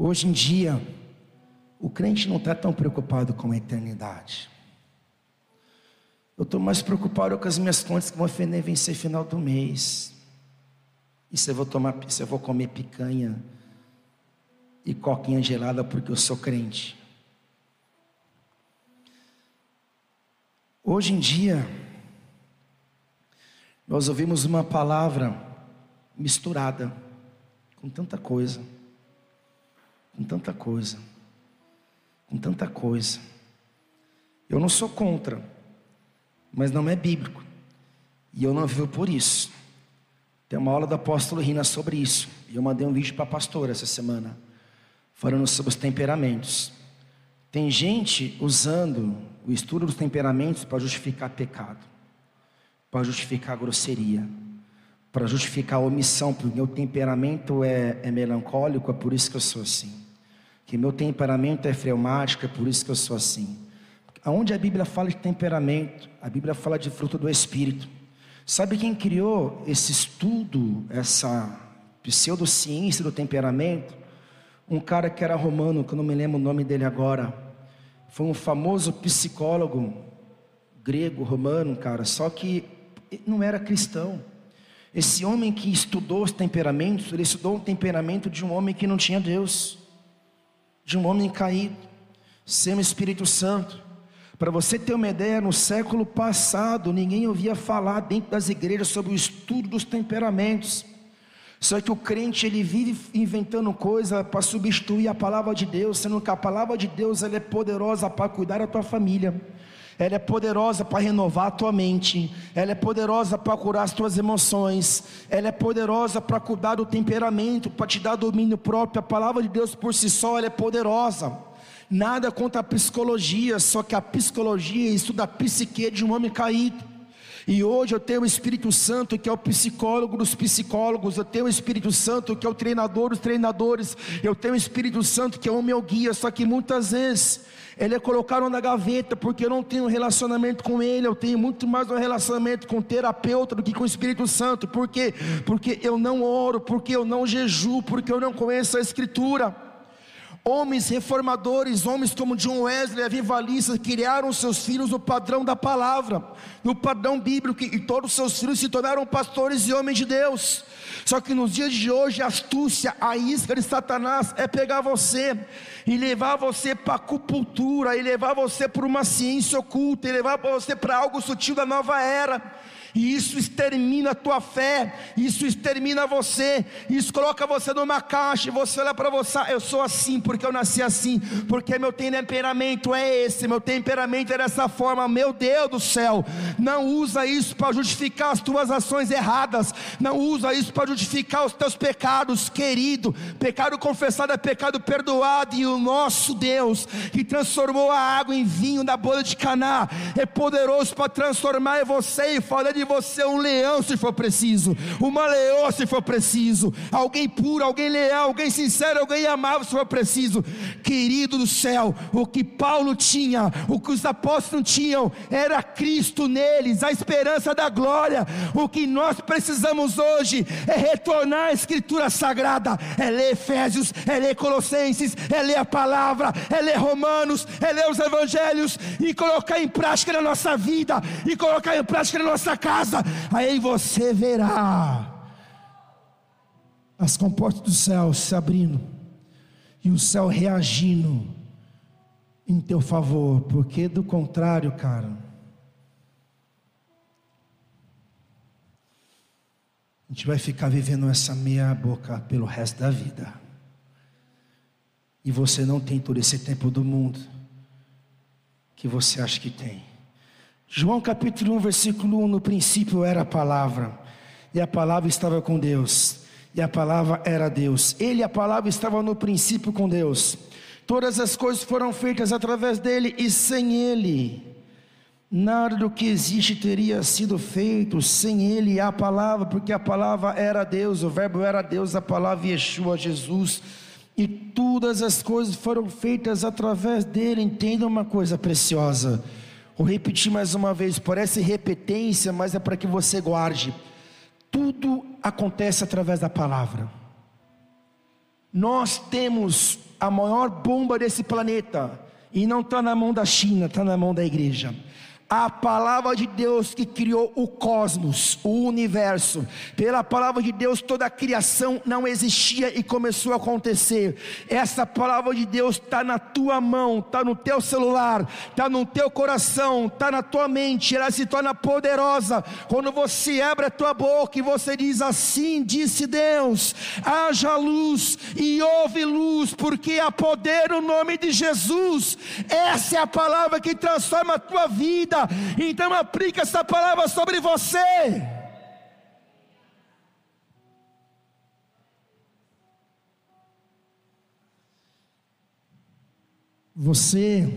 Hoje em dia, o crente não está tão preocupado com a eternidade. Eu estou mais preocupado com as minhas contas que vão vencer final do mês. E se eu vou tomar, se eu vou comer picanha e coquinha gelada porque eu sou crente. Hoje em dia, nós ouvimos uma palavra misturada com tanta coisa com tanta coisa, com tanta coisa. Eu não sou contra, mas não é bíblico, e eu não vivo por isso. Tem uma aula do apóstolo Rina sobre isso, e eu mandei um vídeo para a pastora essa semana, falando sobre os temperamentos. Tem gente usando o estudo dos temperamentos para justificar pecado, para justificar grosseria, para justificar omissão, porque meu temperamento é, é melancólico, é por isso que eu sou assim que meu temperamento é fleumático, é por isso que eu sou assim. Aonde a Bíblia fala de temperamento, a Bíblia fala de fruto do Espírito. Sabe quem criou esse estudo, essa pseudociência do temperamento? Um cara que era romano, que eu não me lembro o nome dele agora. Foi um famoso psicólogo grego, romano, cara, só que não era cristão. Esse homem que estudou os temperamentos, ele estudou o temperamento de um homem que não tinha Deus, de um homem caído, sem o Espírito Santo. Para você ter uma ideia, no século passado, ninguém ouvia falar dentro das igrejas sobre o estudo dos temperamentos. Só que o crente ele vive inventando coisa para substituir a palavra de Deus, sendo que a palavra de Deus ela é poderosa para cuidar da tua família. Ela é poderosa para renovar a tua mente, ela é poderosa para curar as tuas emoções, ela é poderosa para cuidar do temperamento, para te dar domínio próprio. A palavra de Deus por si só ela é poderosa. Nada contra a psicologia, só que a psicologia estuda a psique de um homem caído. E hoje eu tenho o Espírito Santo, que é o psicólogo dos psicólogos, eu tenho o Espírito Santo, que é o treinador dos treinadores, eu tenho o Espírito Santo, que é o meu guia, só que muitas vezes ele é colocado na gaveta, porque eu não tenho um relacionamento com ele, eu tenho muito mais um relacionamento com o terapeuta do que com o Espírito Santo, por quê? Porque eu não oro, porque eu não jejuo, porque eu não conheço a Escritura. Homens reformadores, homens como John Wesley, avivalistas, criaram seus filhos no padrão da palavra, no padrão bíblico, e todos seus filhos se tornaram pastores e homens de Deus. Só que nos dias de hoje, a astúcia, a isca de Satanás é pegar você e levar você para a acupuntura, e levar você para uma ciência oculta, e levar você para algo sutil da nova era e isso extermina a tua fé, isso extermina você, isso coloca você numa caixa, e você olha para você, eu sou assim porque eu nasci assim, porque meu temperamento é esse, meu temperamento é dessa forma, meu Deus do céu, não usa isso para justificar as tuas ações erradas, não usa isso para justificar os teus pecados, querido, pecado confessado é pecado perdoado, e o nosso Deus, que transformou a água em vinho da boda de Caná, é poderoso para transformar você e falar de você um leão se for preciso, uma leoa se for preciso, alguém puro, alguém leal, alguém sincero, alguém amável se for preciso. Querido do céu, o que Paulo tinha, o que os apóstolos tinham, era Cristo neles, a esperança da glória. O que nós precisamos hoje é retornar à Escritura Sagrada, é ler Efésios, é ler Colossenses, é ler a palavra, é ler Romanos, é ler os Evangelhos e colocar em prática na nossa vida, e colocar em prática na nossa casa casa, aí você verá as comportas do céu se abrindo e o céu reagindo em teu favor, porque do contrário, cara, a gente vai ficar vivendo essa meia boca pelo resto da vida. E você não tem todo esse tempo do mundo que você acha que tem. João capítulo 1, versículo 1: No princípio era a palavra, e a palavra estava com Deus, e a palavra era Deus. Ele, a palavra, estava no princípio com Deus. Todas as coisas foram feitas através dele, e sem ele, nada do que existe teria sido feito. Sem ele, a palavra, porque a palavra era Deus, o Verbo era Deus, a palavra Yeshua, Jesus. E todas as coisas foram feitas através dele. Entenda uma coisa preciosa Vou repetir mais uma vez, parece repetência, mas é para que você guarde. Tudo acontece através da palavra. Nós temos a maior bomba desse planeta, e não está na mão da China, está na mão da igreja a palavra de Deus que criou o cosmos, o universo. Pela palavra de Deus, toda a criação não existia e começou a acontecer. Essa palavra de Deus está na tua mão, está no teu celular, está no teu coração, está na tua mente. Ela se torna poderosa quando você abre a tua boca e você diz assim: disse Deus, haja luz e houve luz, porque há poder no nome de Jesus. Essa é a palavra que transforma a tua vida então aplica essa palavra sobre você. Você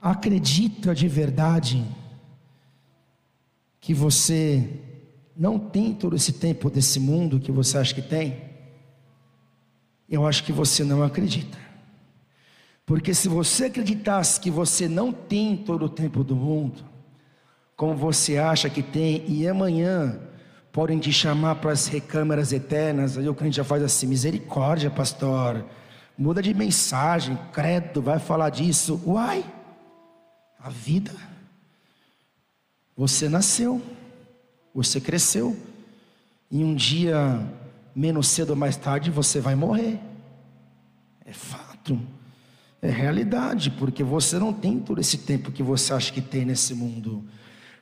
acredita de verdade que você não tem todo esse tempo desse mundo que você acha que tem? Eu acho que você não acredita. Porque se você acreditasse que você não tem todo o tempo do mundo, como você acha que tem, e amanhã podem te chamar para as recâmaras eternas. Aí o crente já faz assim: misericórdia, pastor, muda de mensagem, credo, vai falar disso. Uai, a vida. Você nasceu, você cresceu, e um dia, menos cedo ou mais tarde, você vai morrer. É fato, é realidade, porque você não tem todo esse tempo que você acha que tem nesse mundo.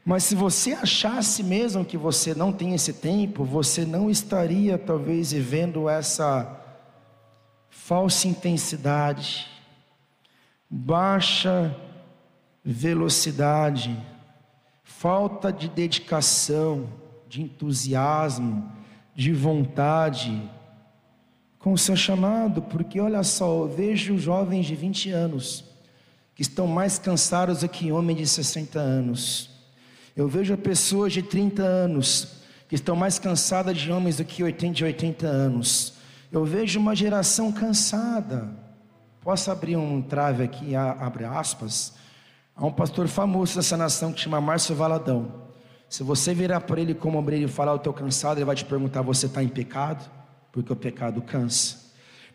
Mas se você achasse mesmo que você não tem esse tempo, você não estaria talvez vivendo essa falsa intensidade, baixa velocidade, falta de dedicação, de entusiasmo, de vontade com o seu chamado, porque olha só, eu vejo jovens de 20 anos que estão mais cansados do que homens de 60 anos. Eu vejo pessoas de 30 anos que estão mais cansadas de homens do que 80 e 80 anos. Eu vejo uma geração cansada. Posso abrir um trave aqui, abre aspas. Há um pastor famoso dessa nação que chama Márcio Valadão. Se você virar para ele como obreiro e falar, eu estou cansado, ele vai te perguntar, você está em pecado? Porque o pecado cansa.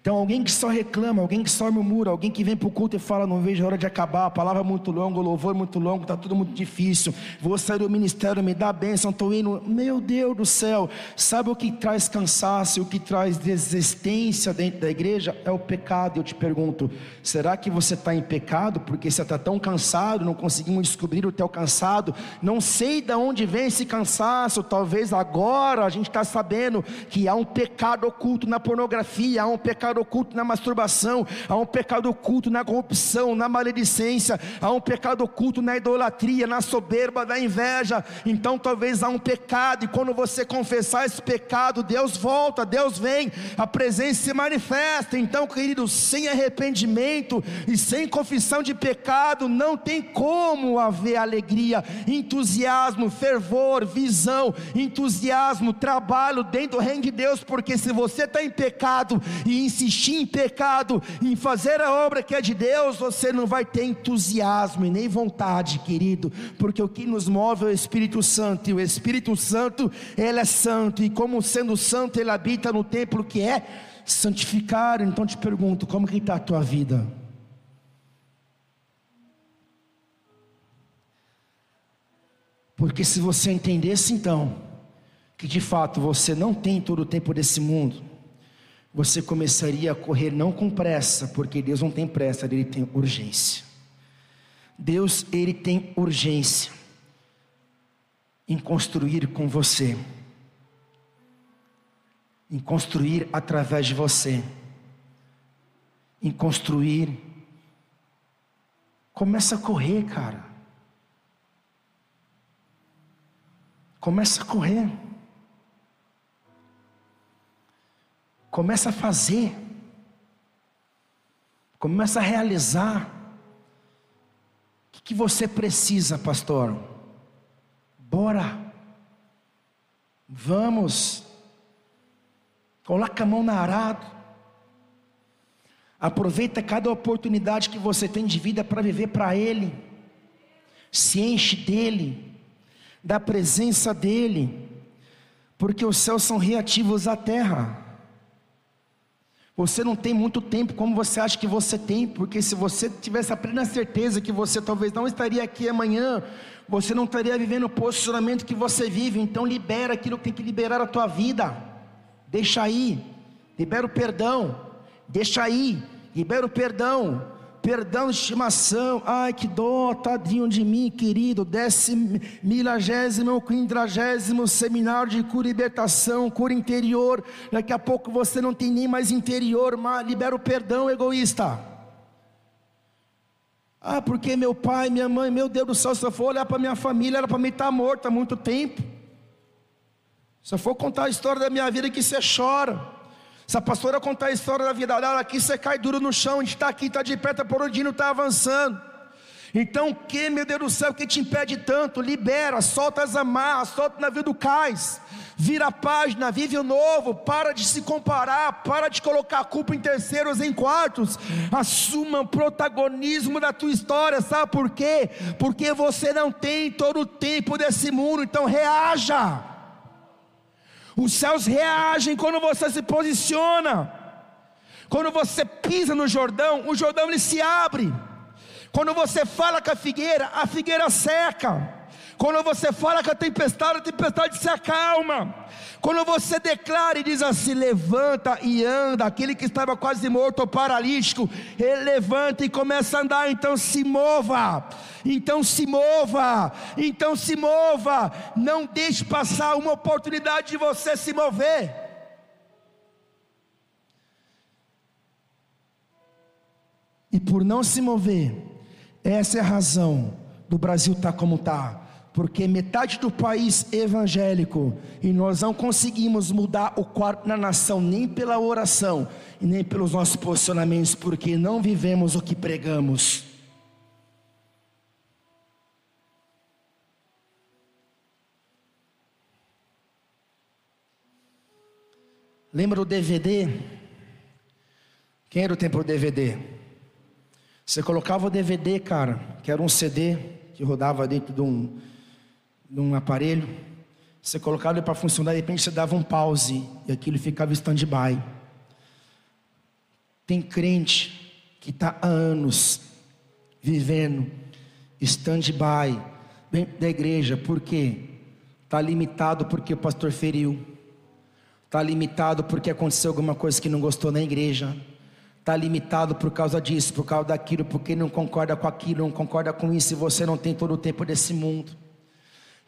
Então, alguém que só reclama, alguém que só murmura, alguém que vem para o culto e fala: Não vejo a hora de acabar, a palavra é muito longa, o louvor é muito longo, está tudo muito difícil. Vou sair do ministério, me dá bênção, estou indo. Meu Deus do céu, sabe o que traz cansaço, o que traz desistência dentro da igreja? É o pecado. Eu te pergunto: será que você está em pecado porque você está tão cansado, não conseguimos descobrir o teu cansado? Não sei de onde vem esse cansaço, talvez agora a gente está sabendo que há um pecado oculto na pornografia, há um pecado pecado oculto na masturbação, há um pecado oculto na corrupção, na maledicência, há um pecado oculto na idolatria, na soberba, na inveja. Então talvez há um pecado, e quando você confessar esse pecado, Deus volta, Deus vem, a presença se manifesta. Então, querido, sem arrependimento e sem confissão de pecado, não tem como haver alegria, entusiasmo, fervor, visão, entusiasmo, trabalho dentro do reino de Deus, porque se você está em pecado e insistir, insistir em pecado, em fazer a obra que é de Deus, você não vai ter entusiasmo e nem vontade, querido, porque o que nos move é o Espírito Santo, e o Espírito Santo, ele é santo, e como sendo santo, ele habita no templo que é santificado. Então te pergunto, como que está a tua vida? Porque se você entendesse então, que de fato você não tem todo o tempo desse mundo, você começaria a correr não com pressa, porque Deus não tem pressa, ele tem urgência. Deus, ele tem urgência em construir com você, em construir através de você, em construir. Começa a correr, cara. Começa a correr. Começa a fazer. Começa a realizar. O que, que você precisa, pastor? Bora. Vamos. Coloca a mão na arado. Aproveita cada oportunidade que você tem de vida para viver para Ele. Se enche dEle, da presença dEle, porque os céus são reativos à terra. Você não tem muito tempo como você acha que você tem, porque se você tivesse a plena certeza que você talvez não estaria aqui amanhã, você não estaria vivendo o posicionamento que você vive. Então libera aquilo que tem que liberar a tua vida. Deixa aí. Libera o perdão. Deixa aí. Libera o perdão perdão estimação, ai que dó, tadinho de mim, querido, décimo, milagésimo, quindragésimo seminário de cura e libertação, cura interior, daqui a pouco você não tem nem mais interior, mas libera o perdão, egoísta. Ah, porque meu pai, minha mãe, meu Deus do céu, se eu for olhar para minha família, era para mim estar tá morta há muito tempo. Se eu for contar a história da minha vida, que você chora. Se a pastora contar a história da vida dela aqui, você cai duro no chão, a gente está aqui, está de pé, está por onde não está avançando. Então, o que, meu Deus do céu, que te impede tanto? Libera, solta as amarras, solta o navio do cais, Vira a página, vive o novo, para de se comparar, para de colocar a culpa em terceiros, em quartos. Assuma protagonismo da tua história, sabe por quê? Porque você não tem todo o tempo desse mundo, então reaja. Os céus reagem quando você se posiciona. Quando você pisa no Jordão, o Jordão ele se abre. Quando você fala com a figueira, a figueira seca. Quando você fala com a tempestade, a tempestade se acalma. Quando você declara e diz assim: levanta e anda, aquele que estava quase morto ou paralítico, ele levanta e começa a andar, então se mova, então se mova, então se mova, não deixe passar uma oportunidade de você se mover. E por não se mover, essa é a razão do Brasil estar tá como está porque metade do país evangélico e nós não conseguimos mudar o quarto na nação nem pela oração e nem pelos nossos posicionamentos, porque não vivemos o que pregamos. Lembra do DVD? Quem era o tempo do DVD? Você colocava o DVD, cara, que era um CD que rodava dentro de um num aparelho, você colocava ele para funcionar, de repente você dava um pause e aquilo ficava stand-by. Tem crente que está há anos vivendo stand-by dentro da igreja, por quê? Está limitado porque o pastor feriu, está limitado porque aconteceu alguma coisa que não gostou na igreja, está limitado por causa disso, por causa daquilo, porque não concorda com aquilo, não concorda com isso, e você não tem todo o tempo desse mundo.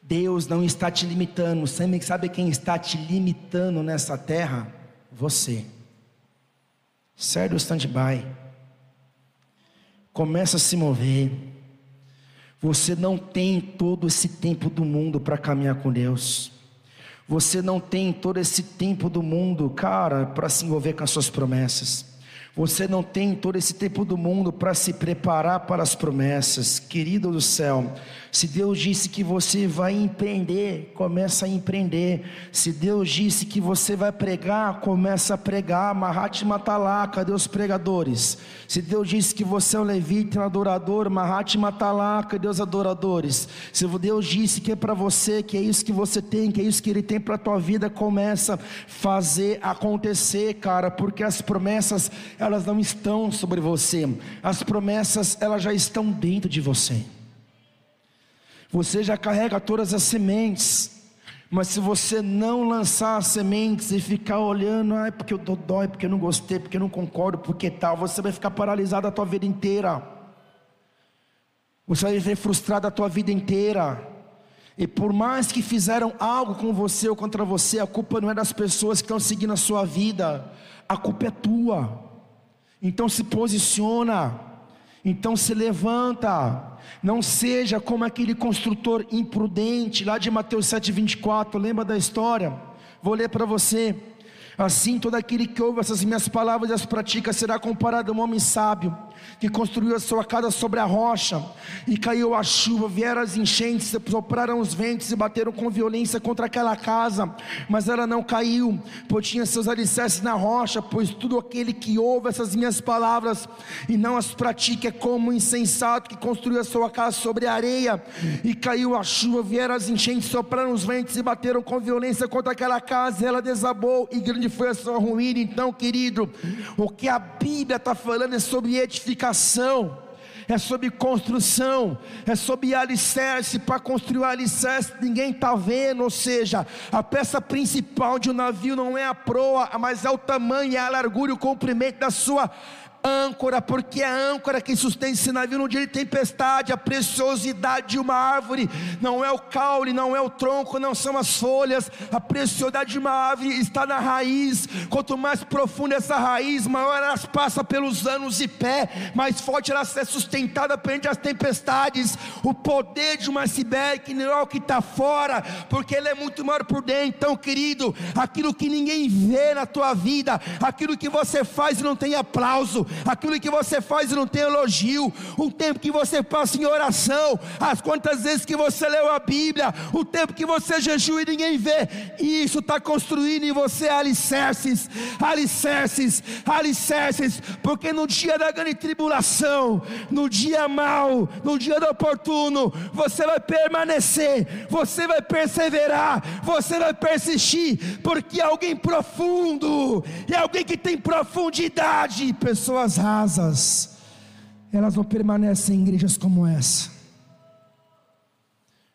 Deus não está te limitando. Sabe quem está te limitando nessa terra? Você. Sai do stand-by. Começa a se mover. Você não tem todo esse tempo do mundo para caminhar com Deus. Você não tem todo esse tempo do mundo, cara, para se envolver com as suas promessas. Você não tem todo esse tempo do mundo para se preparar para as promessas, querido do céu. Se Deus disse que você vai empreender, começa a empreender. Se Deus disse que você vai pregar, começa a pregar. Mahat Matalá, cadê os pregadores? Se Deus disse que você é um levita, um adorador, Mahat Matalá, cadê os adoradores? Se Deus disse que é para você, que é isso que você tem, que é isso que Ele tem para a tua vida, começa a fazer acontecer, cara, porque as promessas elas não estão sobre você, as promessas elas já estão dentro de você. Você já carrega todas as sementes, mas se você não lançar as sementes e ficar olhando, ah, porque eu dou dói, porque eu não gostei, porque eu não concordo, porque tal, você vai ficar paralisado a tua vida inteira. Você vai viver frustrado a tua vida inteira. E por mais que fizeram algo com você ou contra você, a culpa não é das pessoas que estão seguindo a sua vida, a culpa é tua. Então se posiciona, então se levanta, não seja como aquele construtor imprudente lá de Mateus 7,24, lembra da história? Vou ler para você. Assim, todo aquele que ouve essas minhas palavras e as pratica será comparado a um homem sábio que construiu a sua casa sobre a rocha, e caiu a chuva, vieram as enchentes, sopraram os ventos e bateram com violência contra aquela casa, mas ela não caiu, pois tinha seus alicerces na rocha. Pois tudo aquele que ouve essas minhas palavras e não as pratica é como um insensato que construiu a sua casa sobre a areia, e caiu a chuva, vieram as enchentes, sopraram os ventos e bateram com violência contra aquela casa, ela desabou, e grande foi a sua ruína. Então, querido, o que a Bíblia está falando é sobre edificação é sobre construção, é sobre alicerce. Para construir o alicerce, ninguém está vendo. Ou seja, a peça principal de um navio não é a proa, mas é o tamanho, é a largura e o comprimento da sua âncora, porque é a âncora que sustenta esse navio no dia de tempestade, a preciosidade de uma árvore, não é o caule, não é o tronco, não são as folhas, a preciosidade de uma árvore está na raiz, quanto mais profunda essa raiz, maior ela passa pelos anos de pé, mais forte ela é sustentada perante as tempestades, o poder de uma iceberg não é o que está fora, porque ele é muito maior por dentro, então querido, aquilo que ninguém vê na tua vida, aquilo que você faz e não tem aplauso, aquilo que você faz e não tem elogio, o tempo que você passa em oração, as quantas vezes que você leu a Bíblia, o tempo que você jejua e ninguém vê, isso está construindo em você alicerces, alicerces, alicerces, porque no dia da grande tribulação, no dia mau, no dia do oportuno, você vai permanecer, você vai perseverar, você vai persistir, porque alguém profundo, e alguém que tem profundidade, pessoas rasas, elas não permanecem em igrejas como essa,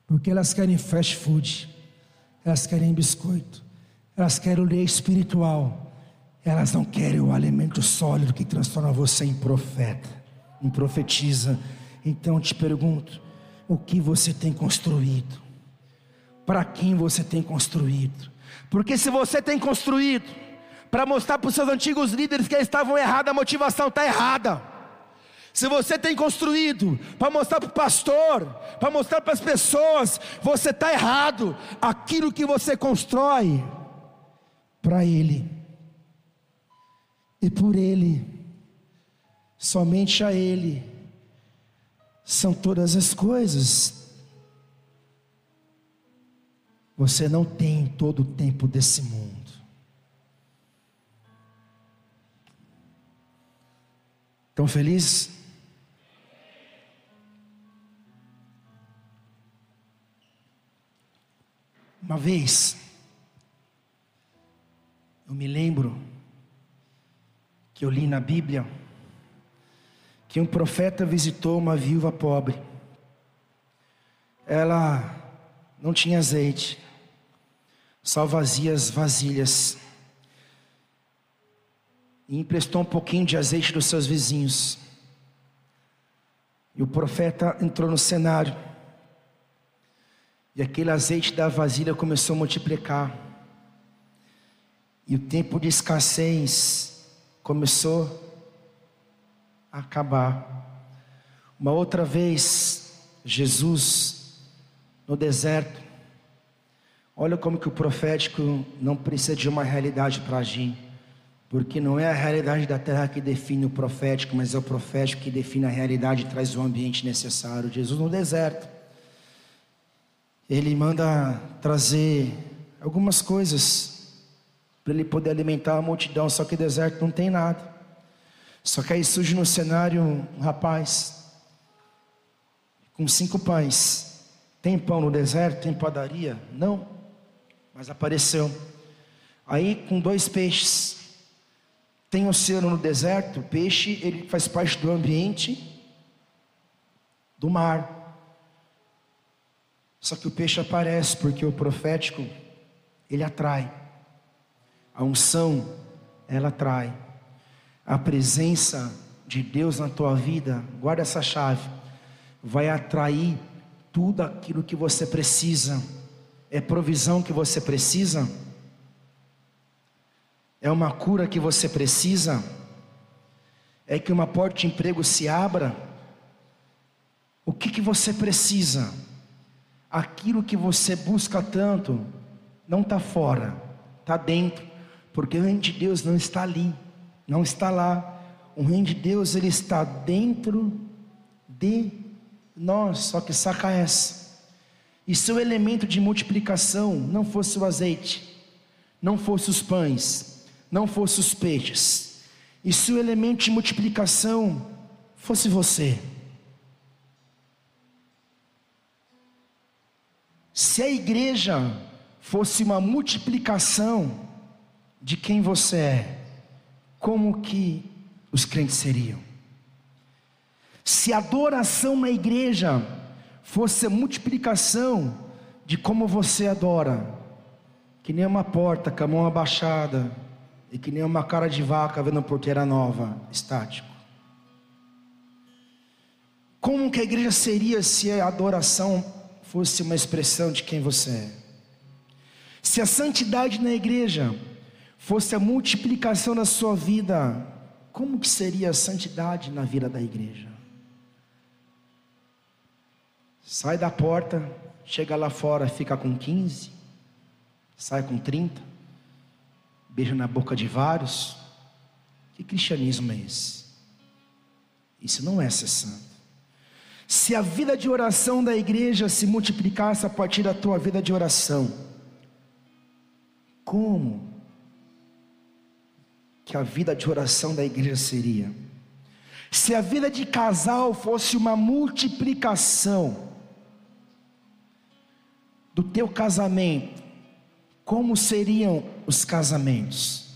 porque elas querem fast food, elas querem biscoito, elas querem o leite espiritual, elas não querem o alimento sólido que transforma você em profeta, em profetiza. Então eu te pergunto: o que você tem construído? Para quem você tem construído? Porque se você tem construído para mostrar para os seus antigos líderes que eles estavam errados, a motivação está errada. Se você tem construído para mostrar para o pastor, para mostrar para as pessoas, você está errado. Aquilo que você constrói para Ele e por Ele, somente a Ele, são todas as coisas. Você não tem todo o tempo desse mundo. Tão feliz? Uma vez, eu me lembro que eu li na Bíblia que um profeta visitou uma viúva pobre. Ela não tinha azeite, só vazias vasilhas. E emprestou um pouquinho de azeite dos seus vizinhos. E o profeta entrou no cenário. E aquele azeite da vasilha começou a multiplicar. E o tempo de escassez começou acabar. Uma outra vez, Jesus no deserto, olha como que o profético não precisa de uma realidade para agir, porque não é a realidade da terra que define o profético, mas é o profético que define a realidade e traz o ambiente necessário. Jesus no deserto, ele manda trazer algumas coisas para ele poder alimentar a multidão, só que deserto não tem nada. Só que aí surge no cenário um rapaz com cinco pães. Tem pão no deserto? Tem padaria? Não, mas apareceu. Aí com dois peixes. Tem oceano no deserto, o peixe ele faz parte do ambiente do mar. Só que o peixe aparece porque o profético ele atrai. A unção ela atrai a presença de Deus na tua vida, guarda essa chave, vai atrair tudo aquilo que você precisa. É provisão que você precisa? É uma cura que você precisa? É que uma porta de emprego se abra? O que, que você precisa? Aquilo que você busca tanto não está fora, está dentro, porque o reino de Deus não está ali não está lá. O reino de Deus ele está dentro de nós, só que saca essa. E se o elemento de multiplicação não fosse o azeite, não fosse os pães, não fosse os peixes, e se o elemento de multiplicação fosse você, se a igreja fosse uma multiplicação de quem você é, como que os crentes seriam? Se a adoração na igreja fosse a multiplicação de como você adora, que nem uma porta com a mão abaixada e que nem uma cara de vaca vendo porteira nova, estático. Como que a igreja seria se a adoração fosse uma expressão de quem você é? Se a santidade na igreja fosse a multiplicação na sua vida, como que seria a santidade na vida da igreja? Sai da porta, chega lá fora, fica com 15, sai com 30, beija na boca de vários. Que cristianismo é esse? Isso não é ser santo. Se a vida de oração da igreja se multiplicasse a partir da tua vida de oração, como que a vida de oração da igreja seria? Se a vida de casal fosse uma multiplicação do teu casamento, como seriam os casamentos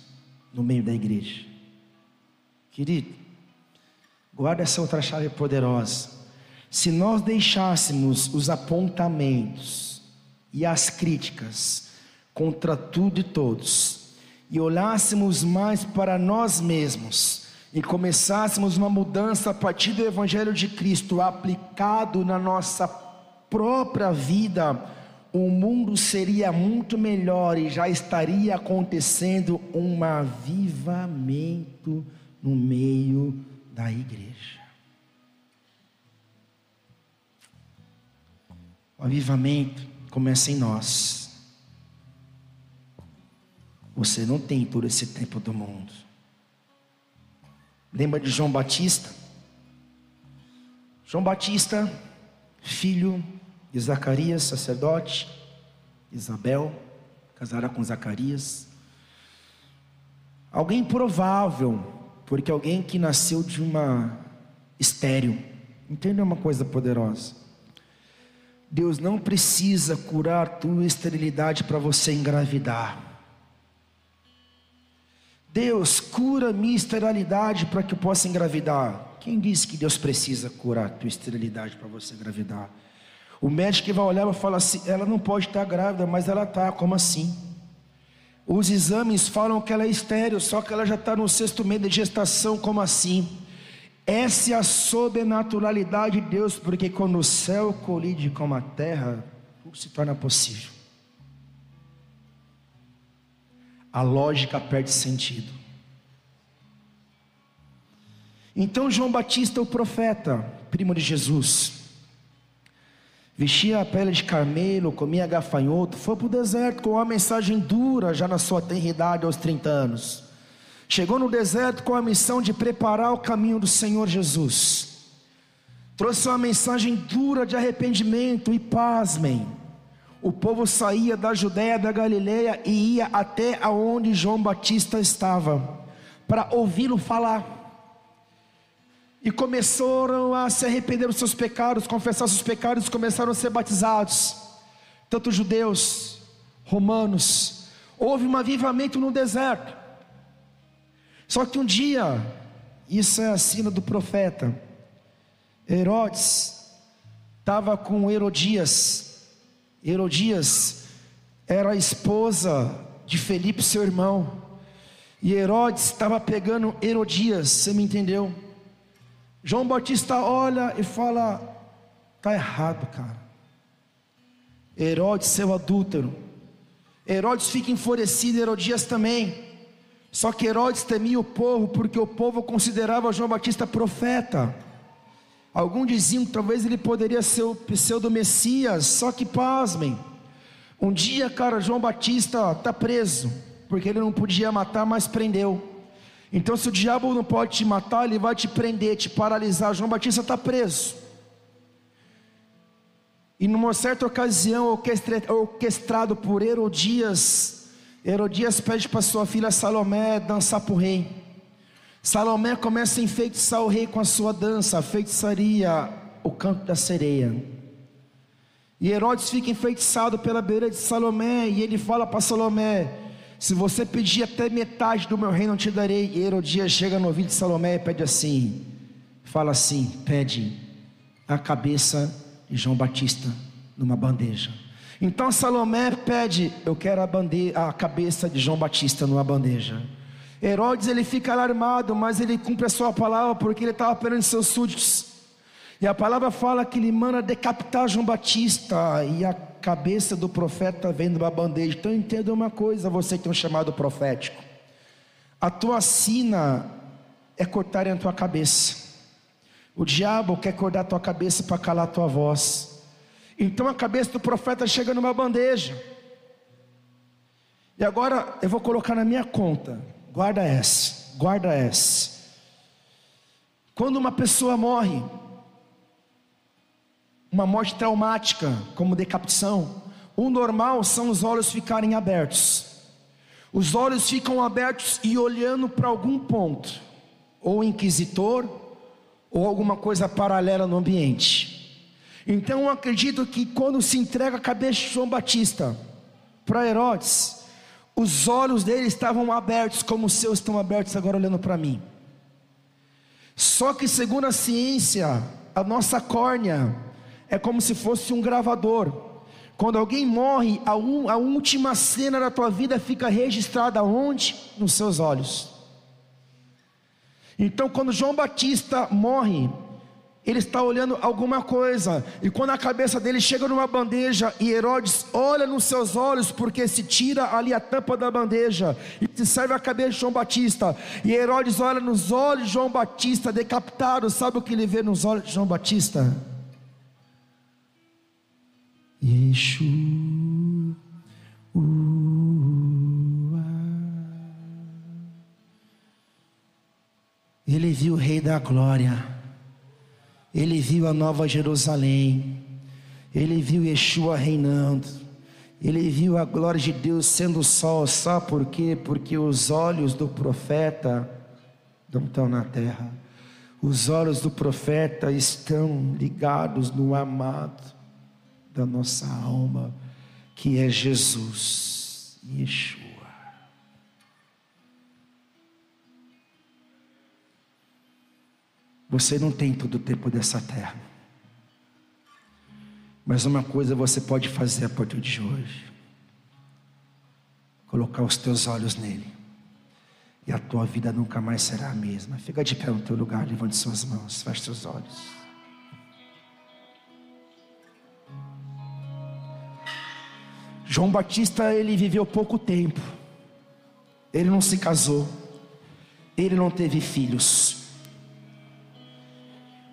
no meio da igreja? Querido, guarda essa outra chave poderosa. Se nós deixássemos os apontamentos e as críticas contra tudo e todos, e olhássemos mais para nós mesmos, e começássemos uma mudança a partir do Evangelho de Cristo aplicado na nossa própria vida, o mundo seria muito melhor e já estaria acontecendo um avivamento no meio da igreja. O avivamento começa em nós. Você não tem todo esse tempo do mundo. Lembra de João Batista? João Batista, filho Zacarias, sacerdote, Isabel, casará com Zacarias. Alguém provável, porque alguém que nasceu de uma estéreo. Entenda uma coisa poderosa. Deus não precisa curar tua esterilidade para você engravidar. Deus cura minha esterilidade para que eu possa engravidar. Quem disse que Deus precisa curar tua esterilidade para você engravidar? O médico vai olhar e falar assim: ela não pode estar grávida, mas ela está, como assim? Os exames falam que ela é estéreo, só que ela já está no sexto mês de gestação, como assim? Essa é a sobrenaturalidade de Deus, porque quando o céu colide com a terra, tudo se torna possível. A lógica perde sentido. Então João Batista, o profeta, primo de Jesus, vestia a pele de carmelo, comia gafanhoto, foi para o deserto com uma mensagem dura já na sua tenridade aos 30 anos. Chegou no deserto com a missão de preparar o caminho do Senhor Jesus. Trouxe uma mensagem dura de arrependimento e pasmem. O povo saía da Judéia, da Galileia e ia até aonde João Batista estava para ouvi-lo falar e começaram a se arrepender dos seus pecados, confessar seus pecados, começaram a ser batizados, tanto judeus, romanos. Houve um avivamento no deserto. Só que um dia, isso é a sina do profeta, Herodes estava com Herodias. Herodias era a esposa de Felipe, seu irmão. E Herodes estava pegando Herodias, você me entendeu? João Batista olha e fala: está errado, cara. Herodes, seu adúltero. Herodes fica enfurecido, Herodias também. Só que Herodes temia o povo, porque o povo considerava João Batista profeta. Alguns diziam que talvez ele poderia ser o pseudo-messias, só que pasmem. Um dia, cara, João Batista está preso, porque ele não podia matar, mas prendeu. Então, se o diabo não pode te matar, ele vai te prender, te paralisar. João Batista está preso. E numa certa ocasião, orquestrado por Herodias, Herodias pede para sua filha Salomé dançar para o rei. Salomé começa a enfeitiçar o rei com a sua dança, a feitiçaria, o canto da sereia. E Herodes fica enfeitiçado pela beira de Salomé, e ele fala para Salomé: se você pedir até metade do meu reino, eu te darei. E Herodias chega no ouvido de Salomé e pede assim: fala assim, pede a cabeça de João Batista numa bandeja. Então Salomé pede: eu quero a, bandeja, a cabeça de João Batista numa bandeja. Herodes ele fica alarmado, mas ele cumpre a sua palavra porque ele estava perante seus súditos. E a palavra fala que ele manda decapitar João Batista e a cabeça do profeta vem numa bandeja. Então entenda uma coisa, você que tem um chamado profético. A tua sina é cortar a tua cabeça. O diabo quer cortar a tua cabeça para calar a tua voz. Então a cabeça do profeta chega numa bandeja. E agora eu vou colocar na minha conta. Guarda essa, guarda essa. Quando uma pessoa morre, uma morte traumática, como decapitação, o normal são os olhos ficarem abertos. Os olhos ficam abertos e olhando para algum ponto, ou inquisitor, ou alguma coisa paralela no ambiente. Então eu acredito que quando se entrega a cabeça de João Batista para Herodes, os olhos dele estavam abertos, como os seus estão abertos agora olhando para mim. Só que, segundo a ciência, a nossa córnea é como se fosse um gravador. Quando alguém morre, a, un, a última cena da tua vida fica registrada onde? Nos seus olhos. Então, quando João Batista morre, ele está olhando alguma coisa, e quando a cabeça dele chega numa bandeja, e Herodes olha nos seus olhos, porque se tira ali a tampa da bandeja, e se serve a cabeça de João Batista, e Herodes olha nos olhos de João Batista, decapitado, sabe o que ele vê nos olhos de João Batista? Yeshua. Ele viu o Rei da Glória. Ele viu a nova Jerusalém, ele viu Yeshua reinando, ele viu a glória de Deus sendo sol, só por quê? Porque os olhos do profeta não estão na terra, os olhos do profeta estão ligados no amado da nossa alma, que é Jesus, Yeshua. Você não tem todo o tempo dessa terra. Mas uma coisa você pode fazer a partir de hoje: colocar os teus olhos nele, e a tua vida nunca mais será a mesma. Fica de pé no teu lugar, levante suas mãos, feche seus olhos. João Batista, ele viveu pouco tempo, ele não se casou, ele não teve filhos.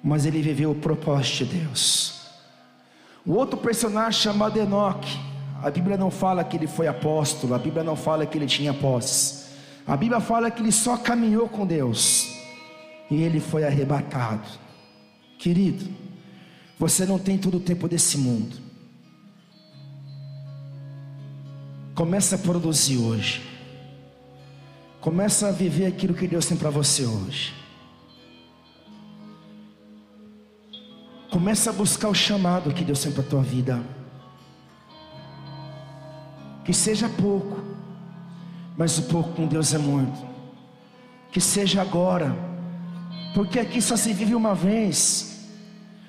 Mas ele viveu o propósito de Deus. O outro personagem chamado Enoque, a Bíblia não fala que ele foi apóstolo, a Bíblia não fala que ele tinha posses, a Bíblia fala que ele só caminhou com Deus. E ele foi arrebatado. Querido, você não tem todo o tempo desse mundo. Começa a produzir hoje. Começa a viver aquilo que Deus tem para você hoje. Começa a buscar o chamado que Deus tem para a tua vida. Que seja pouco, mas o pouco com Deus é muito. Que seja agora, porque aqui só se vive uma vez.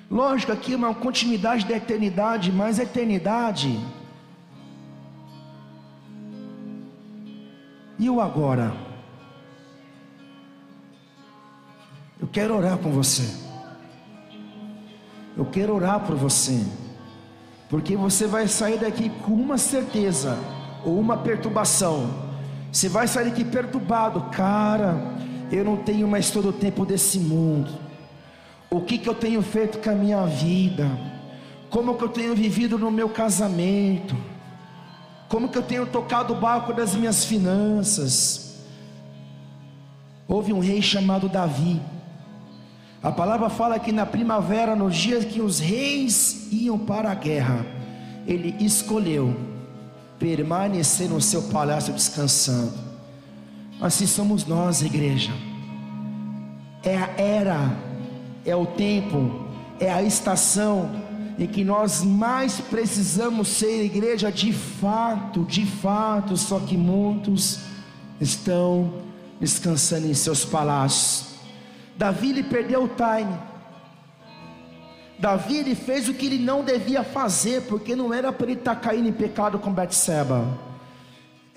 Lógico, aqui é uma continuidade da eternidade, mas a eternidade. E o agora? Eu quero orar com você. Eu quero orar por você, porque você vai sair daqui com uma certeza ou uma perturbação. Você vai sair daqui perturbado, cara. Eu não tenho mais todo o tempo desse mundo. O que que eu tenho feito com a minha vida? Como que eu tenho vivido no meu casamento? Como que eu tenho tocado o barco das minhas finanças? Houve um rei chamado Davi a palavra fala que na primavera, nos dias que os reis iam para a guerra, ele escolheu permanecer no seu palácio descansando. Assim somos nós, igreja. É a era, é o tempo, é a estação em que nós mais precisamos ser igreja de fato, de fato, só que muitos estão descansando em seus palácios Davi ele perdeu o time. Davi ele fez o que ele não devia fazer, porque não era para ele estar caindo em pecado com Betseba.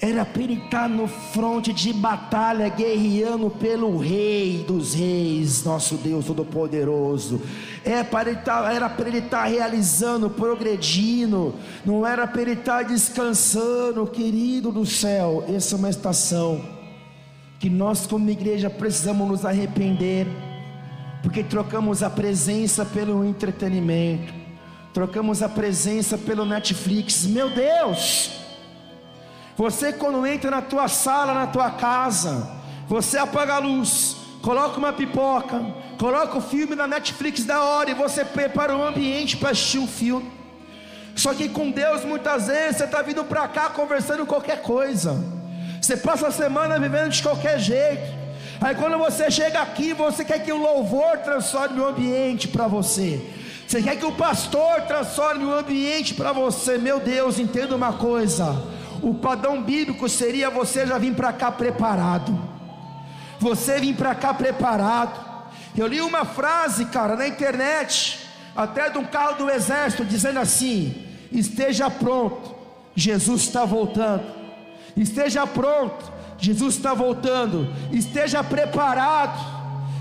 Era para ele estar tá no fronte de batalha, guerreando pelo Rei dos Reis, nosso Deus Todo-Poderoso. É para ele tá, era para ele estar realizando, progredindo. Não era para ele estar descansando, querido do céu. Essa é uma estação que nós, como igreja, precisamos nos arrepender, porque trocamos a presença pelo entretenimento, trocamos a presença pelo Netflix. Meu Deus! Você, quando entra na tua sala, na tua casa, você apaga a luz, coloca uma pipoca, coloca o filme na Netflix da hora e você prepara um ambiente para assistir um filme. Só que com Deus muitas vezes você está vindo para cá conversando qualquer coisa. Você passa a semana vivendo de qualquer jeito. Aí quando você chega aqui, você quer que o louvor transforme o ambiente para você. Você quer que o pastor transforme o ambiente para você. Meu Deus, entenda uma coisa. O padrão bíblico seria você já vir para cá preparado. Você vir para cá preparado. Eu li uma frase, cara, na internet, até de um carro do exército, dizendo assim: esteja pronto, Jesus está voltando. Esteja pronto, Jesus está voltando. Esteja preparado,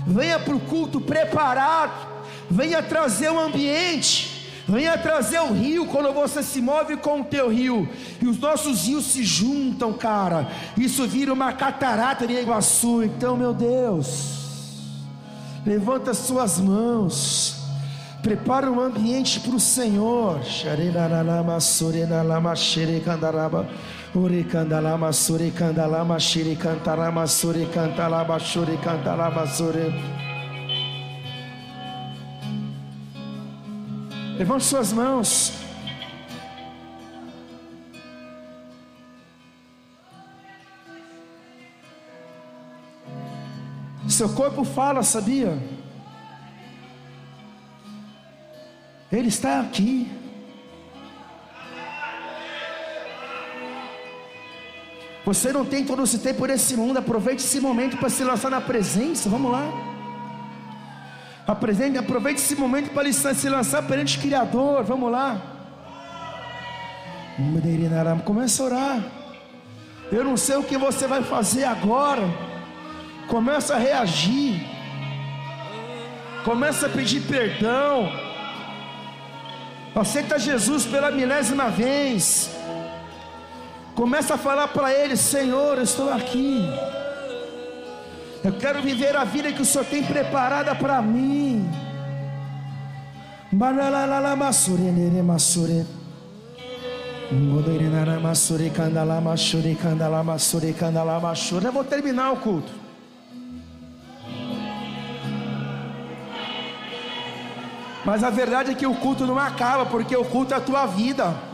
venha para o culto preparado, venha trazer o ambiente. Venha trazer o rio quando você se move com o teu rio. E os nossos rios se juntam, cara. Isso vira uma catarata de Iguaçu. Então, meu Deus, levanta as suas mãos. Prepara um ambiente para o Senhor. Levante suas mãos. Seu corpo fala, sabia? Ele está aqui. Você não tem todo esse tempo nesse mundo. Aproveite esse momento para se lançar na presença. Vamos lá. Apresente, aproveite esse momento para se lançar perante o Criador. Vamos lá. Começa a orar. Eu não sei o que você vai fazer agora. Começa a reagir. Começa a pedir perdão. Aceita Jesus pela milésima vez. Começa a falar para Ele: Senhor, eu estou aqui. Eu quero viver a vida que o Senhor tem preparada para mim. Eu vou terminar o culto. Mas a verdade é que o culto não acaba, porque o culto é a tua vida.